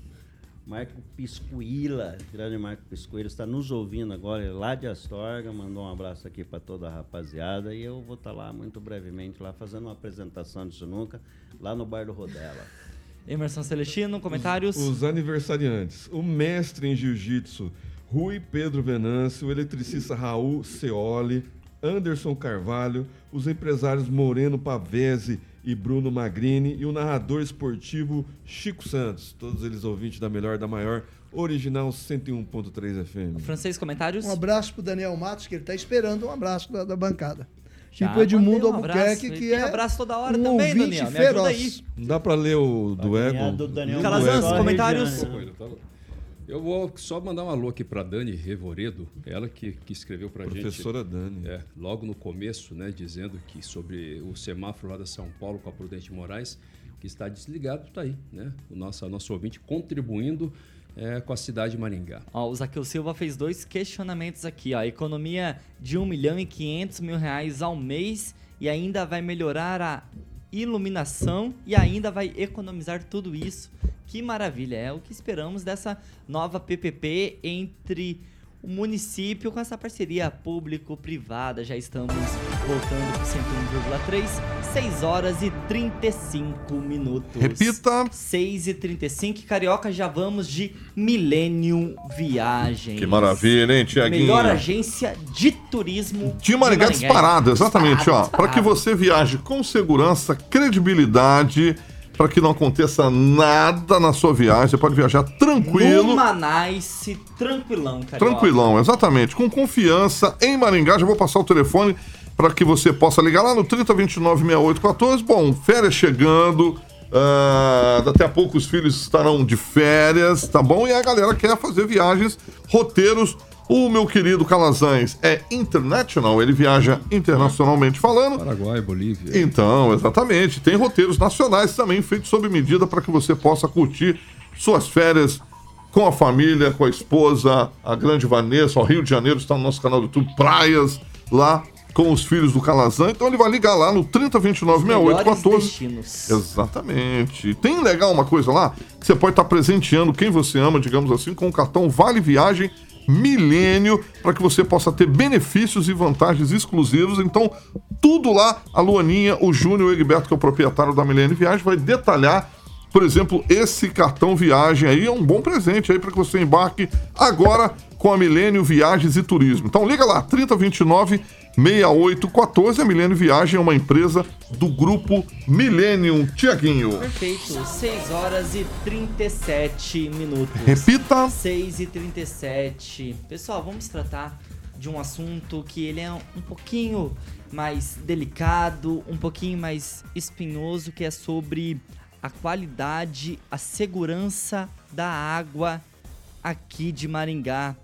Marco Piscuila, grande Marco Piscuila, está nos ouvindo agora, é lá de Astorga, mandou um abraço aqui para toda a rapaziada e eu vou estar tá lá muito brevemente, lá fazendo uma apresentação de Sinuca, lá no Bar do Rodela. Emerson Celestino, comentários? Os, os aniversariantes, o mestre em jiu-jitsu, Rui Pedro Venâncio, o eletricista Raul Ceoli, Anderson Carvalho, os empresários Moreno Pavese e Bruno Magrini e o narrador esportivo Chico Santos, todos eles ouvintes da melhor da maior, original 101.3 FM. Francês, comentários? Um abraço pro Daniel Matos, que ele está esperando um abraço da, da bancada. Já e pro Edmundo um Albuquerque, que é. abraço toda hora um também, Daniel. Me aí. Não dá para ler o do Ego? Calazans, comentários? Eu vou só mandar um alô aqui para Dani Revoredo, ela que, que escreveu para a gente. Professora Dani. É, logo no começo, né, dizendo que sobre o semáforo lá da São Paulo com a Prudente Moraes, que está desligado, está aí, né? O nosso, nosso ouvinte contribuindo é, com a cidade de Maringá. Ó, o Zaqueu Silva fez dois questionamentos aqui, ó. Economia de 1 milhão e 500 mil reais ao mês e ainda vai melhorar a iluminação e ainda vai economizar tudo isso. Que maravilha! É o que esperamos dessa nova PPP entre o município com essa parceria público-privada. Já estamos voltando para 101,3, 6 horas e 35 minutos. Repita. 6 e 35 Carioca, já vamos de Millennium Viagens. Que maravilha, hein, Tiaguinho? Melhor agência de turismo de Maringá, disparado, exatamente, ó. Para que você viaje com segurança, credibilidade para que não aconteça nada na sua viagem. Você pode viajar tranquilo. Numa nice, tranquilão, cara. Tranquilão, exatamente. Com confiança em Maringá. Já vou passar o telefone para que você possa ligar lá no 3029 6814. Bom, férias chegando. Uh, daqui a pouco os filhos estarão de férias, tá bom? E a galera quer fazer viagens, roteiros o meu querido Calazans é international, ele viaja internacionalmente falando. Paraguai, Bolívia. Então, exatamente. Tem roteiros nacionais também feitos sob medida para que você possa curtir suas férias com a família, com a esposa, a grande Vanessa, o Rio de Janeiro está no nosso canal do YouTube, praias lá com os filhos do Calazan. Então ele vai ligar lá no 3029 6814. Exatamente. Tem legal uma coisa lá que você pode estar presenteando quem você ama, digamos assim, com o cartão Vale Viagem milênio para que você possa ter benefícios e vantagens exclusivos. Então, tudo lá, a Luaninha, o Júnior, Egberto, que é o proprietário da Milênio Viagem, vai detalhar. Por exemplo, esse cartão viagem aí é um bom presente aí para que você embarque agora com a Milênio Viagens e Turismo. Então liga lá, 3029 6814. A Milênio Viagem é uma empresa do grupo Millennium. Tiaguinho. Perfeito. 6 horas e 37 minutos. Repita. 6 e 37. Pessoal, vamos tratar de um assunto que ele é um pouquinho mais delicado, um pouquinho mais espinhoso, que é sobre a qualidade, a segurança da água aqui de Maringá.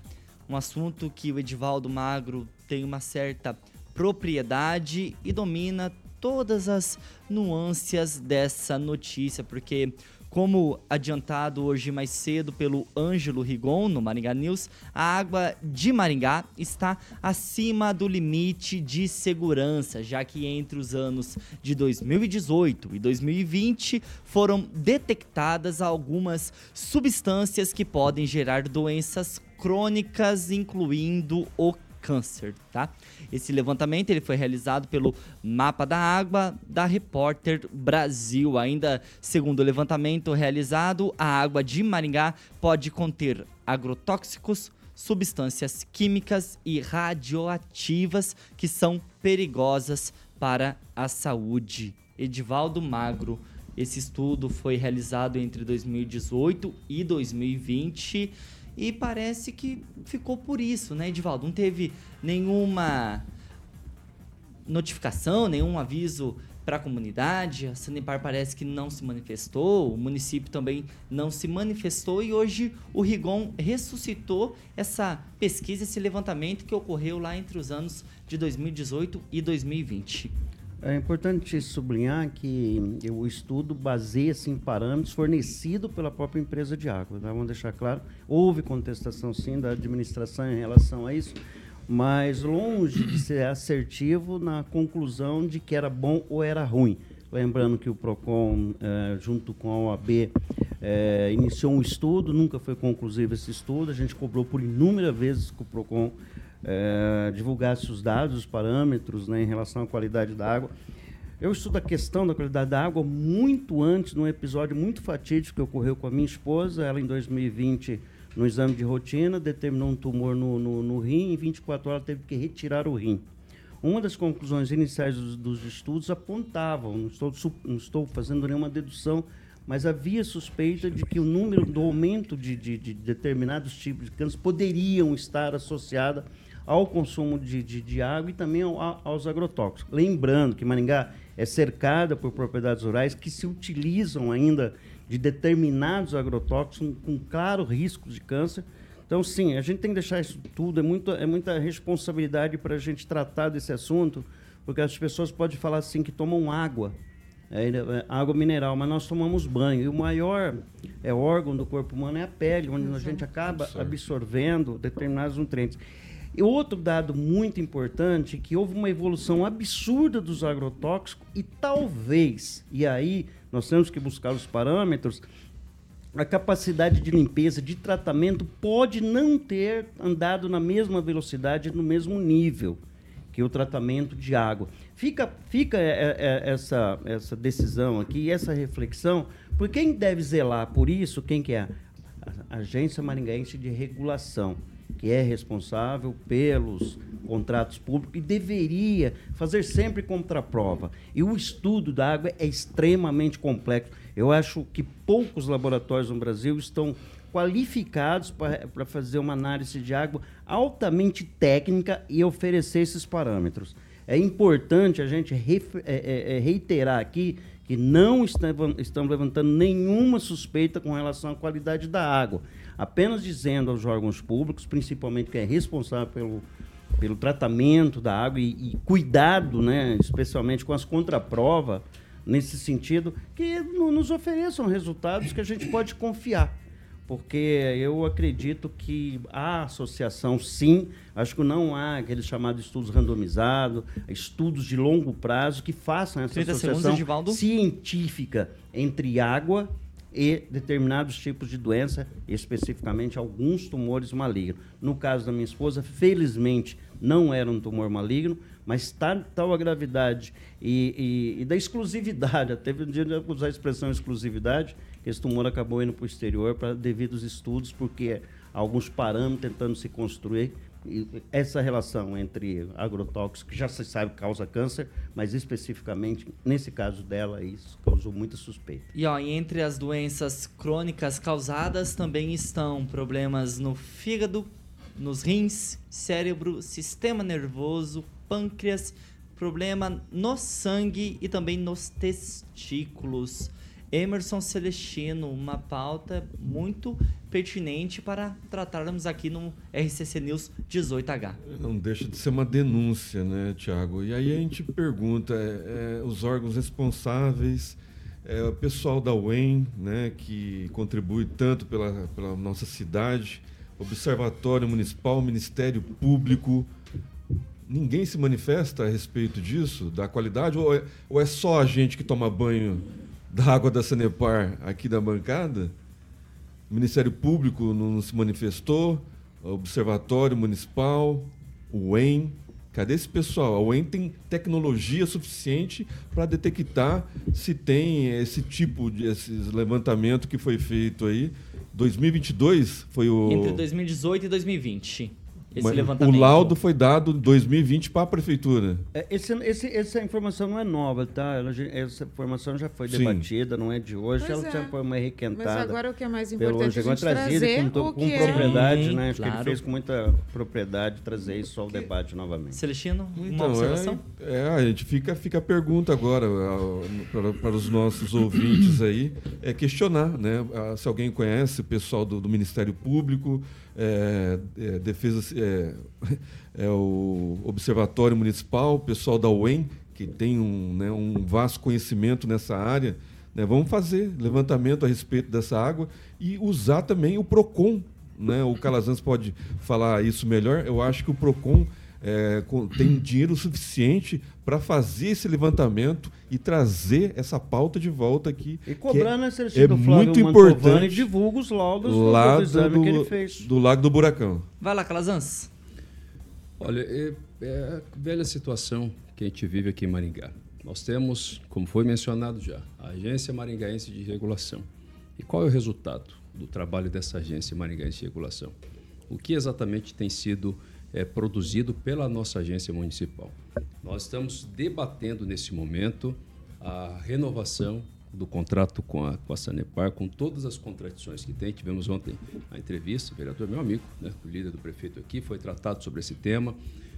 Um assunto que o Edivaldo Magro tem uma certa propriedade e domina todas as nuances dessa notícia, porque como adiantado hoje mais cedo pelo Ângelo Rigon no Maringá News, a água de Maringá está acima do limite de segurança, já que entre os anos de 2018 e 2020 foram detectadas algumas substâncias que podem gerar doenças crônicas, incluindo o câncer, tá? Esse levantamento ele foi realizado pelo Mapa da Água da Repórter Brasil. Ainda segundo o levantamento realizado, a água de Maringá pode conter agrotóxicos, substâncias químicas e radioativas que são perigosas para a saúde. Edivaldo Magro. Esse estudo foi realizado entre 2018 e 2020 e parece que ficou por isso, né, Edivaldo? Não teve nenhuma notificação, nenhum aviso para a comunidade. A Sanepar parece que não se manifestou, o município também não se manifestou e hoje o Rigon ressuscitou essa pesquisa, esse levantamento que ocorreu lá entre os anos de 2018 e 2020. É importante sublinhar que o estudo baseia-se em parâmetros fornecidos pela própria empresa de água. Né? Vamos deixar claro, houve contestação sim da administração em relação a isso, mas longe de ser assertivo na conclusão de que era bom ou era ruim. Lembrando que o PROCON, eh, junto com a OAB, eh, iniciou um estudo, nunca foi conclusivo esse estudo, a gente cobrou por inúmeras vezes que o PROCON é, divulgasse os dados, os parâmetros né, em relação à qualidade da água. Eu estudo a questão da qualidade da água muito antes, num episódio muito fatídico que ocorreu com a minha esposa. Ela, em 2020, no exame de rotina, determinou um tumor no, no, no rim. Em 24 horas, teve que retirar o rim. Uma das conclusões iniciais dos, dos estudos apontavam, não estou, não estou fazendo nenhuma dedução, mas havia suspeita de que o número do aumento de, de, de determinados tipos de câncer poderiam estar associada ao consumo de, de, de água e também ao, aos agrotóxicos. Lembrando que Maringá é cercada por propriedades rurais que se utilizam ainda de determinados agrotóxicos com claro risco de câncer. Então, sim, a gente tem que deixar isso tudo, é, muito, é muita responsabilidade para a gente tratar desse assunto, porque as pessoas podem falar assim que tomam água, é, é, água mineral, mas nós tomamos banho. E o maior é, órgão do corpo humano é a pele, onde a gente acaba absorvendo determinados nutrientes. E outro dado muito importante é que houve uma evolução absurda dos agrotóxicos e talvez, e aí nós temos que buscar os parâmetros, a capacidade de limpeza, de tratamento pode não ter andado na mesma velocidade, no mesmo nível que o tratamento de água. Fica, fica é, é, é, essa, essa decisão aqui, essa reflexão, por quem deve zelar por isso, quem que é? A Agência Maringaense de Regulação, que é responsável pelos contratos públicos e deveria fazer sempre contraprova. E o estudo da água é extremamente complexo. Eu acho que poucos laboratórios no Brasil estão qualificados para fazer uma análise de água altamente técnica e oferecer esses parâmetros. É importante a gente é, é, é, reiterar aqui que não estamos levantando nenhuma suspeita com relação à qualidade da água. Apenas dizendo aos órgãos públicos, principalmente que é responsável pelo, pelo tratamento da água e, e cuidado, né, especialmente com as contraprovas, nesse sentido, que nos ofereçam resultados que a gente pode confiar. Porque eu acredito que a associação, sim, acho que não há aqueles chamados estudos randomizados, estudos de longo prazo que façam essa associação segundos, científica entre água e determinados tipos de doença, especificamente alguns tumores malignos. No caso da minha esposa, felizmente não era um tumor maligno, mas tal, tal a gravidade e, e, e, da exclusividade, teve um dia de usar a expressão exclusividade, que esse tumor acabou indo para o exterior para devidos estudos, porque alguns parâmetros tentando se construir essa relação entre agrotóxico, que já se sabe causa câncer, mas especificamente, nesse caso dela, isso causou muita suspeita. E ó, entre as doenças crônicas causadas também estão problemas no fígado, nos rins, cérebro, sistema nervoso, pâncreas, problema no sangue e também nos testículos. Emerson Celestino, uma pauta muito pertinente para tratarmos aqui no RCC News 18H. Não deixa de ser uma denúncia, né, Tiago? E aí a gente pergunta, é, é, os órgãos responsáveis, é, o pessoal da UEM, né, que contribui tanto pela, pela nossa cidade, Observatório Municipal, Ministério Público, ninguém se manifesta a respeito disso, da qualidade, ou é, ou é só a gente que toma banho da água da Sanepar aqui da bancada? O Ministério Público não se manifestou, o Observatório Municipal, o UEM. Cadê esse pessoal? A UEM tem tecnologia suficiente para detectar se tem esse tipo de esse levantamento que foi feito aí. 2022 foi o. Entre 2018 e 2020 esse Mas levantamento. O laudo foi dado em 2020 para a prefeitura. É, esse, esse, essa informação não é nova, tá? Ela, essa informação já foi Sim. debatida, não é de hoje, pois ela é. já foi uma requentada. Mas agora o que é mais importante é a gente trazer com, com é. propriedade, Sim, né? Acho claro. que ele fez com muita propriedade trazer isso ao que... debate novamente. Celestino, uma então, observação? É, é, a gente fica, fica a pergunta agora para, para os nossos ouvintes aí, é questionar, né? Se alguém conhece o pessoal do, do Ministério Público, é, é, defesa, é, é, o Observatório Municipal, o pessoal da UEM, que tem um, né, um vasto conhecimento nessa área. Né, vamos fazer levantamento a respeito dessa água e usar também o PROCON. Né, o Calazans pode falar isso melhor. Eu acho que o PROCON é, com, tem dinheiro suficiente para fazer esse levantamento e trazer essa pauta de volta aqui. E cobrando esse é, é muito importante. divulga os logs lá do, do, que ele fez. Do Lago do Buracão. Vai lá, Calazans. Olha, é, é a velha situação que a gente vive aqui em Maringá. Nós temos, como foi mencionado já, a Agência Maringaense de Regulação. E qual é o resultado do trabalho dessa Agência Maringaense de Regulação? O que exatamente tem sido é, produzido pela nossa agência municipal. Nós estamos debatendo nesse momento a renovação do contrato com a, com a Sanepar, com todas as contradições que tem. Tivemos ontem a entrevista, o vereador, meu amigo, né, o líder do prefeito aqui, foi tratado sobre esse tema,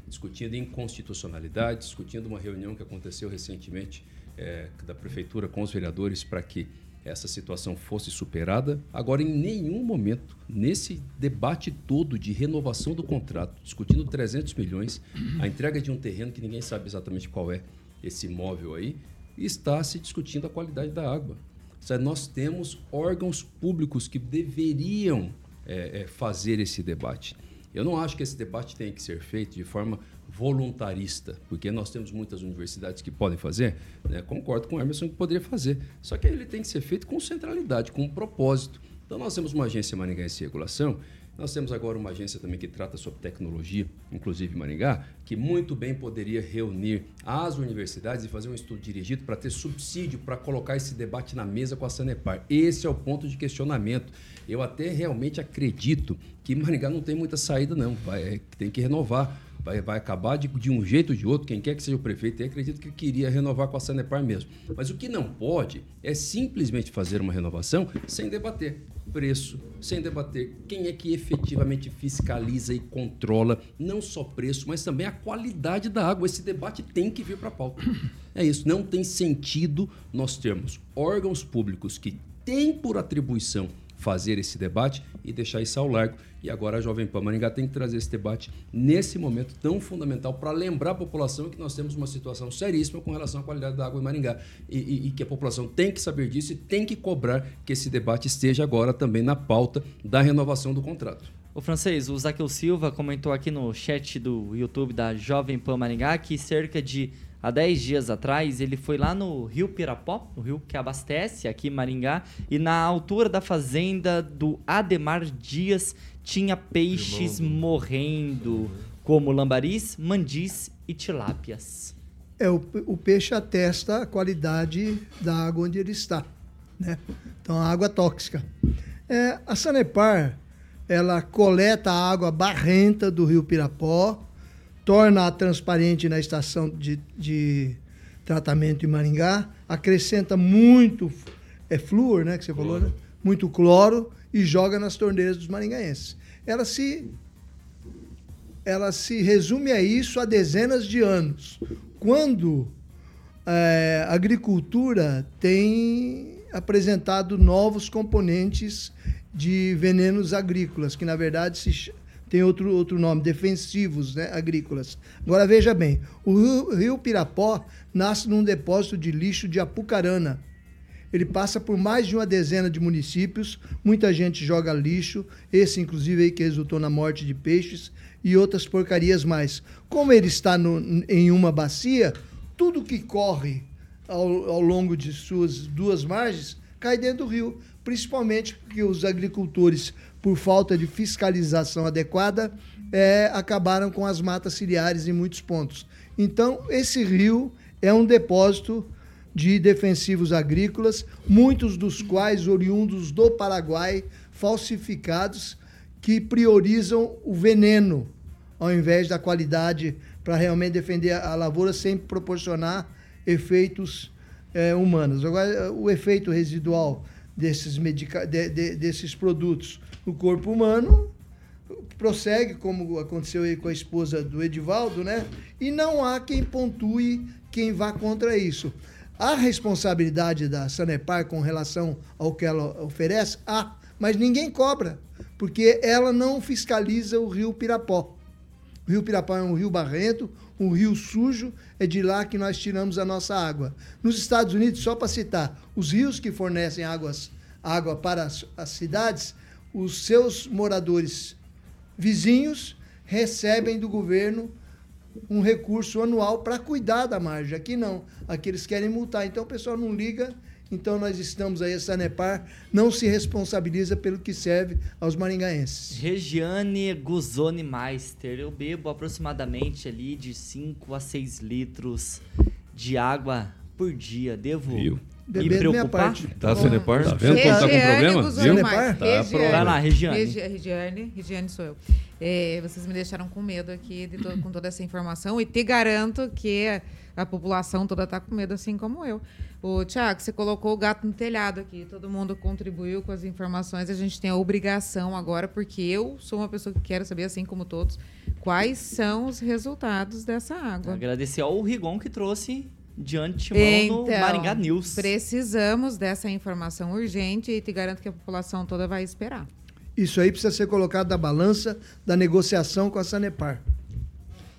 discutindo inconstitucionalidade, discutindo uma reunião que aconteceu recentemente é, da prefeitura com os vereadores para que essa situação fosse superada. Agora, em nenhum momento, nesse debate todo de renovação do contrato, discutindo 300 milhões, a entrega de um terreno que ninguém sabe exatamente qual é esse imóvel aí, está se discutindo a qualidade da água. Nós temos órgãos públicos que deveriam é, é, fazer esse debate. Eu não acho que esse debate tenha que ser feito de forma voluntarista, porque nós temos muitas universidades que podem fazer, né? concordo com o Emerson que poderia fazer, só que ele tem que ser feito com centralidade, com um propósito. Então nós temos uma agência Maringaense de Regulação nós temos agora uma agência também que trata sobre tecnologia, inclusive Maringá, que muito bem poderia reunir as universidades e fazer um estudo dirigido para ter subsídio para colocar esse debate na mesa com a Sanepar. Esse é o ponto de questionamento. Eu até realmente acredito que Maringá não tem muita saída, não. É, tem que renovar vai, vai acabar de, de um jeito ou de outro, quem quer que seja o prefeito, eu acredito que queria renovar com a Sanepar mesmo. Mas o que não pode é simplesmente fazer uma renovação sem debater preço, sem debater quem é que efetivamente fiscaliza e controla não só preço, mas também a qualidade da água. Esse debate tem que vir para a pauta. É isso, não tem sentido nós termos órgãos públicos que têm por atribuição fazer esse debate e deixar isso ao largo. E agora a Jovem Pan Maringá tem que trazer esse debate nesse momento tão fundamental para lembrar a população que nós temos uma situação seríssima com relação à qualidade da água em Maringá e, e, e que a população tem que saber disso e tem que cobrar que esse debate esteja agora também na pauta da renovação do contrato. O francês, o Zaqueu Silva comentou aqui no chat do YouTube da Jovem Pan Maringá que cerca de há 10 dias atrás, ele foi lá no Rio Pirapó, o rio que abastece aqui em Maringá, e na altura da fazenda do Ademar Dias tinha peixes morrendo, como lambaris, mandis e tilápias. É, o, o peixe atesta a qualidade da água onde ele está, né? Então, a água tóxica. É, a Sanepar, ela coleta a água barrenta do rio Pirapó, torna-a transparente na estação de, de tratamento em Maringá, acrescenta muito é flúor, né, que você falou, né? Muito cloro e joga nas torneiras dos maringaenses. Ela se ela se resume a isso há dezenas de anos. Quando é, a agricultura tem apresentado novos componentes de venenos agrícolas, que na verdade se, tem outro, outro nome, defensivos né, agrícolas. Agora veja bem, o rio, rio Pirapó nasce num depósito de lixo de Apucarana. Ele passa por mais de uma dezena de municípios, muita gente joga lixo, esse inclusive aí que resultou na morte de peixes e outras porcarias mais. Como ele está no, em uma bacia, tudo que corre ao, ao longo de suas duas margens cai dentro do rio, principalmente porque os agricultores por falta de fiscalização adequada, é, acabaram com as matas ciliares em muitos pontos. Então, esse rio é um depósito de defensivos agrícolas, muitos dos quais oriundos do Paraguai, falsificados, que priorizam o veneno ao invés da qualidade para realmente defender a lavoura sem proporcionar efeitos é, humanos. Agora, o efeito residual desses, medica de, de, desses produtos no corpo humano prossegue, como aconteceu aí com a esposa do Edivaldo, né? E não há quem pontue quem vá contra isso. A responsabilidade da Sanepar com relação ao que ela oferece? Há, mas ninguém cobra, porque ela não fiscaliza o rio Pirapó. O rio Pirapó é um rio barrento, um rio sujo, é de lá que nós tiramos a nossa água. Nos Estados Unidos, só para citar, os rios que fornecem águas, água para as, as cidades os seus moradores vizinhos recebem do governo um recurso anual para cuidar da margem. Aqui não. Aqui eles querem multar. Então o pessoal não liga. Então nós estamos aí, a Sanepar não se responsabiliza pelo que serve aos maringaenses. Regiane Guzoni Meister, eu bebo aproximadamente ali de 5 a 6 litros de água por dia. Devo Viu? Beber minha parte. Tá, Sanepar? Tá vendo quando tá com problema? Viu? Sanepar? Tá Vai lá, Regiane. Regi Regiane, Regiane sou eu. É, vocês me deixaram com medo aqui de to com toda essa informação e te garanto que a população toda está com medo, assim como eu. O Tiago, você colocou o gato no telhado aqui, todo mundo contribuiu com as informações, a gente tem a obrigação agora, porque eu sou uma pessoa que quero saber, assim como todos, quais são os resultados dessa água. Agradecer ao Rigon que trouxe de antemão no Maringá News. Precisamos dessa informação urgente e te garanto que a população toda vai esperar. Isso aí precisa ser colocado na balança da negociação com a Sanepar.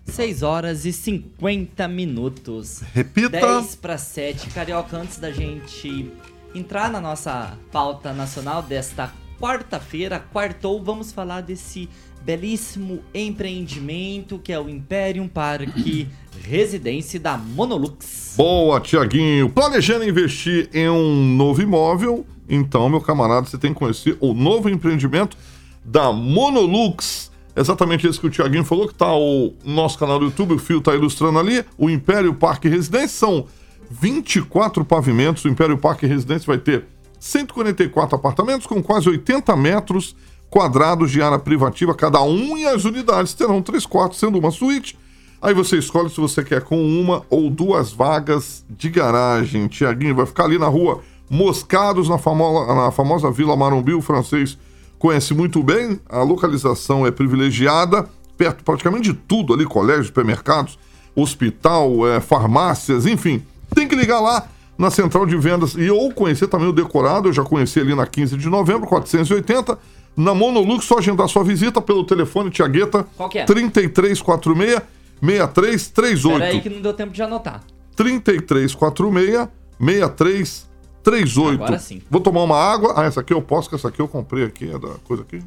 6 horas e 50 minutos. Repita. 10 para 7. Carioca, antes da gente entrar na nossa pauta nacional desta quarta-feira, quartou, vamos falar desse belíssimo empreendimento que é o Imperium Parque Residência da Monolux. Boa, Tiaguinho. Planejando investir em um novo imóvel? Então, meu camarada, você tem que conhecer o novo empreendimento da Monolux. Exatamente isso que o Tiaguinho falou, que tá o nosso canal do YouTube, o Fio tá ilustrando ali, o Império Parque Residência, são 24 pavimentos, o Império Parque Residência vai ter 144 apartamentos com quase 80 metros quadrados de área privativa cada um e as unidades terão três quartos, sendo uma suíte. Aí você escolhe se você quer com uma ou duas vagas de garagem. Tiaguinho vai ficar ali na rua Moscados, na famosa, na famosa Vila Marumbi, o francês conhece muito bem, a localização é privilegiada, perto praticamente de tudo ali, colégios, supermercados, hospital, é, farmácias, enfim. Tem que ligar lá na central de vendas e ou conhecer também o decorado, eu já conheci ali na 15 de novembro, 480. Na Monolux, só agendar sua visita pelo telefone Tiagueta. Qual que é? 3346 6338. Peraí que não deu tempo de anotar. 3346 6338. Agora sim. Vou tomar uma água. Ah, essa aqui eu posso, que essa aqui eu comprei aqui, é da coisa aqui.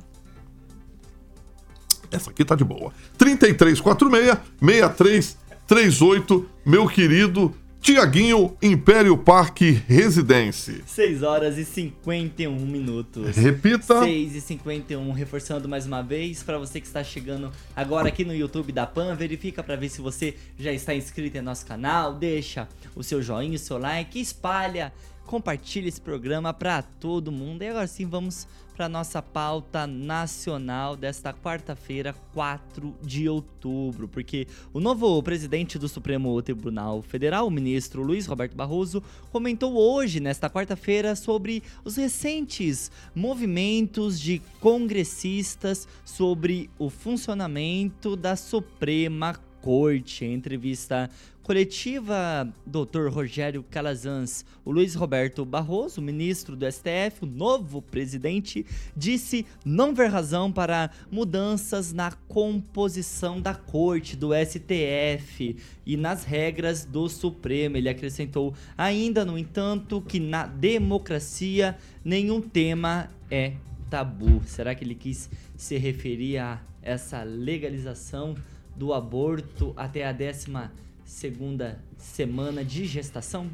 Essa aqui tá de boa. 3346 6338, meu querido Tiaguinho Império Parque Residência. 6 horas e 51 minutos. Repita. 6 e 51, reforçando mais uma vez, para você que está chegando agora aqui no YouTube da PAN, verifica para ver se você já está inscrito em nosso canal, deixa o seu joinha, o seu like, espalha, compartilha esse programa para todo mundo. E agora sim, vamos para nossa pauta nacional desta quarta-feira, 4 de outubro, porque o novo presidente do Supremo Tribunal Federal, o ministro Luiz Roberto Barroso, comentou hoje, nesta quarta-feira, sobre os recentes movimentos de congressistas sobre o funcionamento da Suprema Corte. Em entrevista coletiva, Dr. Rogério Calazans, o Luiz Roberto Barroso, ministro do STF, o novo presidente, disse não ver razão para mudanças na composição da corte do STF e nas regras do Supremo. Ele acrescentou ainda, no entanto, que na democracia nenhum tema é tabu. Será que ele quis se referir a essa legalização do aborto até a décima segunda semana de gestação?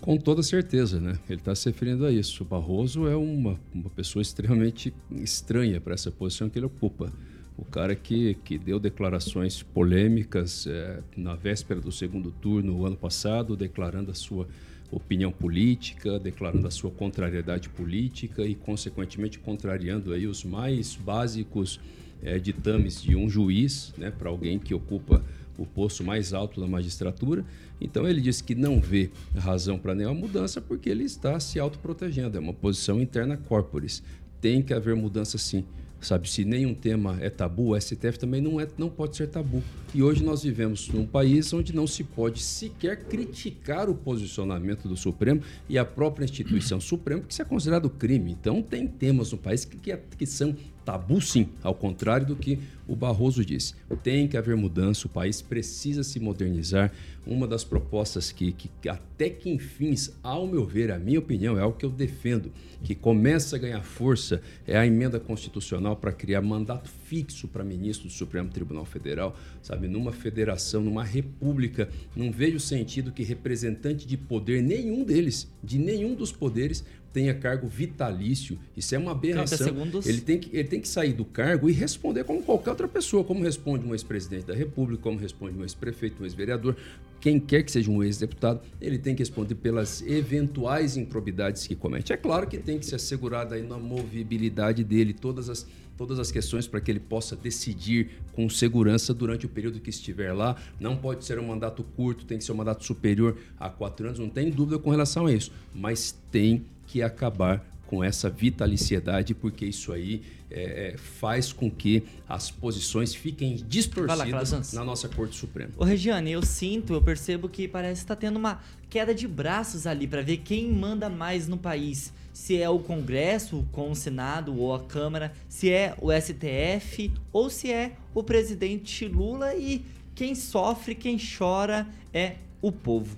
Com toda certeza, né? Ele está se referindo a isso. O Barroso é uma, uma pessoa extremamente estranha para essa posição que ele ocupa. O cara que, que deu declarações polêmicas é, na véspera do segundo turno, o ano passado, declarando a sua opinião política, declarando a sua contrariedade política e, consequentemente, contrariando aí os mais básicos é, ditames de um juiz, né, para alguém que ocupa o posto mais alto da magistratura. Então ele disse que não vê razão para nenhuma mudança porque ele está se autoprotegendo. É uma posição interna corporis. Tem que haver mudança sim. Sabe, se nenhum tema é tabu, o STF também não, é, não pode ser tabu. E hoje nós vivemos num país onde não se pode sequer criticar o posicionamento do Supremo e a própria instituição Suprema, que isso é considerado crime. Então, tem temas no país que, que, é, que são tabu sim, ao contrário do que o Barroso disse. Tem que haver mudança, o país precisa se modernizar. Uma das propostas que, que até que enfim, ao meu ver, a minha opinião, é algo que eu defendo, que começa a ganhar força, é a emenda constitucional para criar mandato fixo para ministro do Supremo Tribunal Federal, sabe, numa federação, numa república, não vejo sentido que representante de poder nenhum deles, de nenhum dos poderes, tenha cargo vitalício. Isso é uma aberração. Ele tem, que, ele tem que sair do cargo e responder como qualquer outra pessoa, como responde um ex-presidente da República, como responde um ex-prefeito, um ex-vereador, quem quer que seja um ex-deputado, ele tem que responder pelas eventuais improbidades que comete. É claro que tem que se assegurar daí na movibilidade dele, todas as todas as questões para que ele possa decidir com segurança durante o período que estiver lá. Não pode ser um mandato curto, tem que ser um mandato superior a quatro anos, não tem dúvida com relação a isso. Mas tem que acabar com essa vitaliciedade, porque isso aí é, é, faz com que as posições fiquem distorcidas na nossa Corte Suprema. Ô Regiane, eu sinto, eu percebo que parece estar tá tendo uma queda de braços ali para ver quem manda mais no país. Se é o Congresso com o Senado ou a Câmara, se é o STF ou se é o presidente Lula e quem sofre, quem chora é o povo.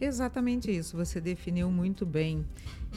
Exatamente isso, você definiu muito bem.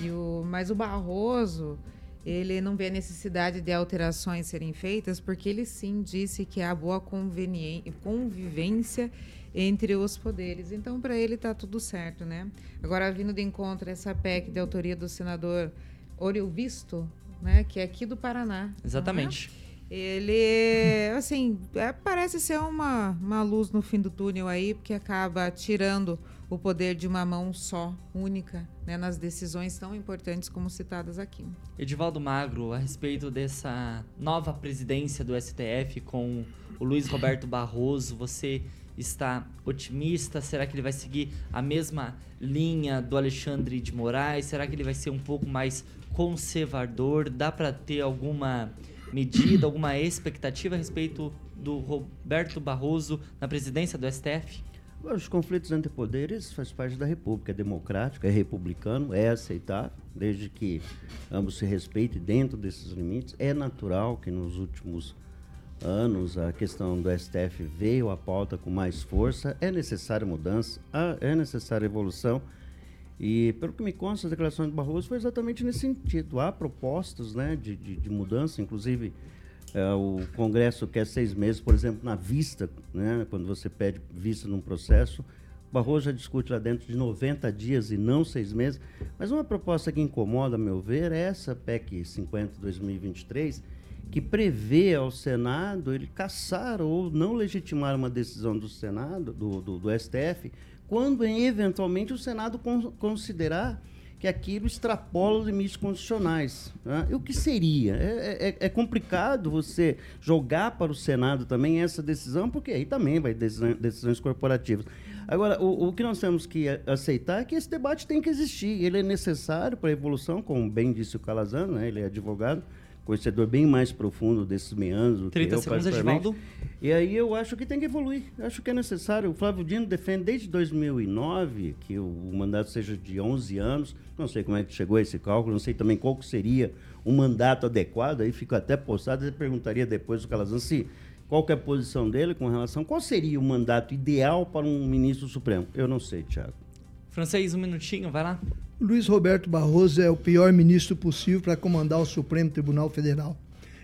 E o, mas o Barroso, ele não vê necessidade de alterações serem feitas, porque ele sim disse que há boa convivência entre os poderes. Então, para ele está tudo certo, né? Agora, vindo de encontro essa PEC de autoria do senador Oril Visto, né, que é aqui do Paraná. Exatamente. Né? Ele, assim, é, parece ser uma, uma luz no fim do túnel aí, porque acaba tirando o poder de uma mão só, única, né, nas decisões tão importantes como citadas aqui. Edivaldo Magro, a respeito dessa nova presidência do STF com o Luiz Roberto Barroso, você está otimista? Será que ele vai seguir a mesma linha do Alexandre de Moraes? Será que ele vai ser um pouco mais conservador? Dá para ter alguma medida, alguma expectativa a respeito do Roberto Barroso na presidência do STF? Os conflitos entre poderes faz parte da República, é democrático, é republicano, é aceitável, desde que ambos se respeitem dentro desses limites. É natural que nos últimos anos a questão do STF veio à pauta com mais força. É necessária mudança, é necessária evolução. E, pelo que me consta, a declaração de Barroso foi exatamente nesse sentido. Há propostas né, de, de, de mudança, inclusive o Congresso quer seis meses, por exemplo, na vista, né, quando você pede vista num processo. O Barroso já discute lá dentro de 90 dias e não seis meses. Mas uma proposta que incomoda, a meu ver, é essa PEC 50-2023, que prevê ao Senado ele caçar ou não legitimar uma decisão do Senado, do, do, do STF, quando eventualmente o Senado con considerar que aquilo extrapola os limites constitucionais. Né? E o que seria? É, é, é, complicado você jogar para o Senado também essa decisão, porque aí também vai decisões corporativas. Agora, o, o que nós temos que aceitar é que esse debate tem que existir. Ele é necessário para a evolução, como bem disse o Calazano, né? ele é advogado, conhecedor bem mais profundo desses meandros do 30 que eu, segundos, Edivaldo. E aí eu acho que tem que evoluir. Acho que é necessário. O Flávio Dino defende desde 2009 que o, o mandato seja de 11 anos. Não sei como é que chegou a esse cálculo, não sei também qual seria o mandato adequado. Aí fico até postado e perguntaria depois do Calazan se qual é a posição dele com relação qual seria o mandato ideal para um ministro supremo. Eu não sei, Tiago. Francês, um minutinho, vai lá. Luiz Roberto Barroso é o pior ministro possível para comandar o Supremo Tribunal Federal.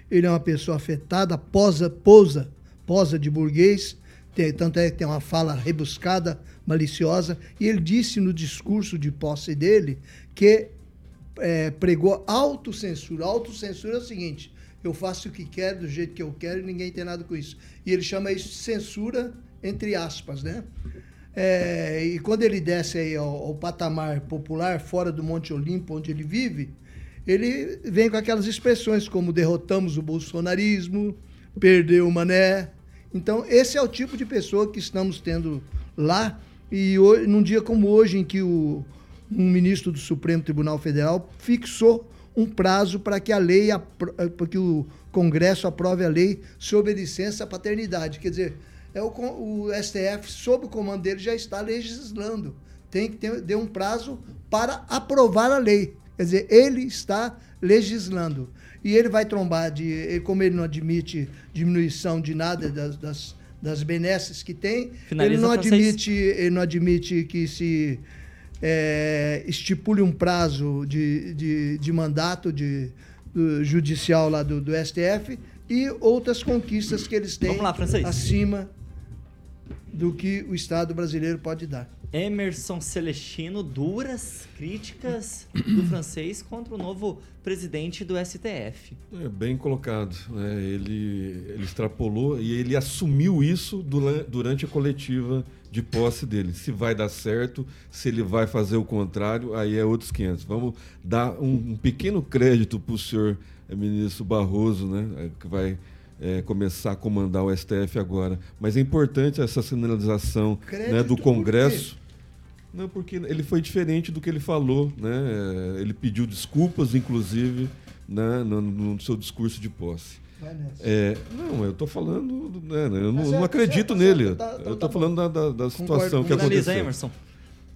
Ele é uma pessoa afetada, posa, posa, posa de burguês, tem, tanto é que tem uma fala rebuscada, maliciosa, e ele disse no discurso de posse dele que é, pregou autocensura. Autocensura é o seguinte: eu faço o que quero, do jeito que eu quero, e ninguém tem nada com isso. E ele chama isso de censura, entre aspas, né? É, e quando ele desce aí ao, ao, patamar popular, fora do Monte Olimpo, onde ele vive, ele vem com aquelas expressões como derrotamos o bolsonarismo, perdeu o mané. Então, esse é o tipo de pessoa que estamos tendo lá. E hoje, num dia como hoje, em que o, um ministro do Supremo Tribunal Federal fixou um prazo para que a lei, para que o Congresso aprove a lei sobre licença paternidade. Quer dizer, é o, o STF, sob o comando dele, já está legislando. Tem que ter, ter um prazo para aprovar a lei. Quer dizer, ele está legislando. E ele vai trombar, de, como ele não admite diminuição de nada das, das, das benesses que tem, ele não, admite, ele não admite que se é, estipule um prazo de, de, de mandato de, judicial lá do, do STF e outras conquistas que eles têm lá, acima do que o Estado brasileiro pode dar. Emerson Celestino, duras críticas do francês contra o novo presidente do STF. É bem colocado. Né? Ele, ele extrapolou e ele assumiu isso durante a coletiva de posse dele. Se vai dar certo, se ele vai fazer o contrário, aí é outros 500. Vamos dar um, um pequeno crédito para o senhor eh, ministro Barroso, né? que vai é, começar a comandar o STF agora. Mas é importante essa sinalização né, do Congresso. Não, porque ele foi diferente do que ele falou, né? Ele pediu desculpas, inclusive, né, no, no seu discurso de posse. É, não, eu estou falando, né, eu não, não acredito nele. Tá, tá, eu estou tá falando da, da, da situação que aconteceu. Emerson.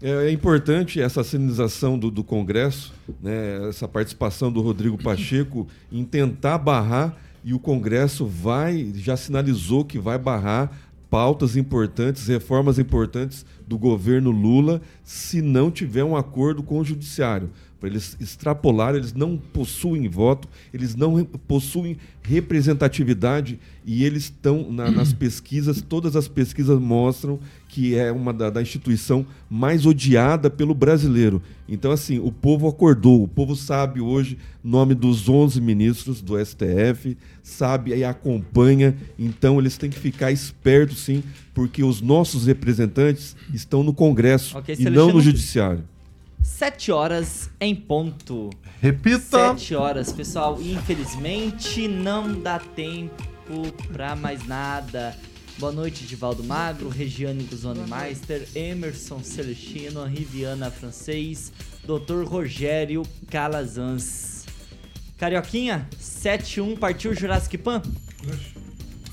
É, é, importante essa sinalização do, do Congresso, né, essa participação do Rodrigo Pacheco em tentar barrar e o Congresso vai, já sinalizou que vai barrar pautas importantes, reformas importantes do governo Lula, se não tiver um acordo com o Judiciário. Para eles extrapolar, eles não possuem voto, eles não possuem representatividade e eles estão na, nas pesquisas, todas as pesquisas mostram que é uma da, da, instituição mais odiada pelo brasileiro. Então, assim, o povo acordou, o povo sabe hoje nome dos 11 ministros do STF, sabe e acompanha, então eles têm que ficar espertos, sim, porque os nossos representantes estão no Congresso okay, e não no Judiciário. Sete horas em ponto. Repita. Sete horas, pessoal. Infelizmente não dá tempo pra mais nada. Boa noite, Divaldo Magro, Regiane Guzoni Meister, Emerson Celestino, Riviana Francês, Dr. Rogério Calazans. Carioquinha, 7-1, partiu Jurassic Pan?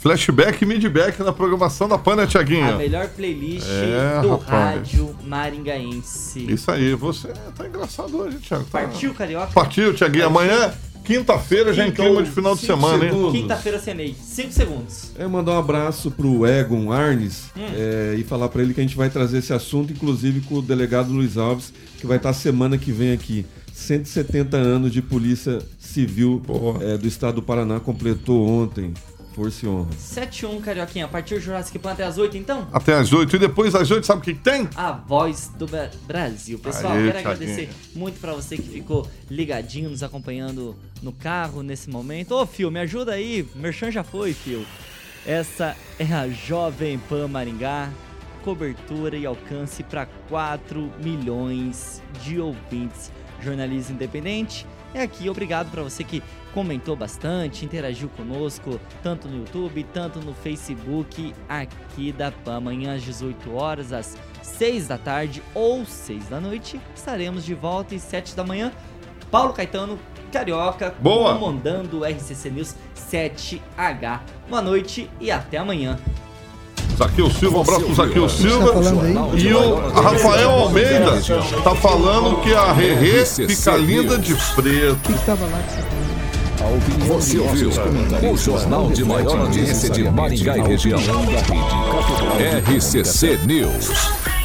Flashback e midback na programação da Pana, Tiaguinho. A melhor playlist é, do rapaz. rádio maringaense. Isso aí, você tá engraçado hoje, Thiago. Tá... Partiu, Carioca? Partiu, Tiaguinho. Amanhã, quinta-feira, já em clima de final de semana, segundos. hein? Quinta-feira, cenei. Cinco segundos. É mandar um abraço pro Egon Arnes hum. é, e falar para ele que a gente vai trazer esse assunto, inclusive com o delegado Luiz Alves, que vai estar semana que vem aqui. 170 anos de Polícia Civil é, do Estado do Paraná completou ontem. Força e honra. 7-1, Carioquinha. A partir do Jurassic Pan até as 8, então? Até as 8. E depois das 8, sabe o que tem? A voz do Brasil. Pessoal, Aê, quero agradecer muito pra você que ficou ligadinho, nos acompanhando no carro nesse momento. Ô, Fio, me ajuda aí. Merchan já foi, Fio. Essa é a Jovem Pan Maringá. Cobertura e alcance para 4 milhões de ouvintes. Jornalismo independente é aqui. Obrigado para você que comentou bastante, interagiu conosco, tanto no YouTube, tanto no Facebook, aqui da PAN. Amanhã às 18 horas, às 6 da tarde ou 6 da noite, estaremos de volta às 7 da manhã. Paulo Caetano, Carioca, Boa. comandando o RCC News 7H. Boa noite e até amanhã. Zaqueu Silva, um abraço pro Zaqueu Silva. Tá e o Rafael Almeida tá falando que a Rerê fica linda de preto. Tá você ouviu o jornal de maior audiência de Maringá e região. RCC News.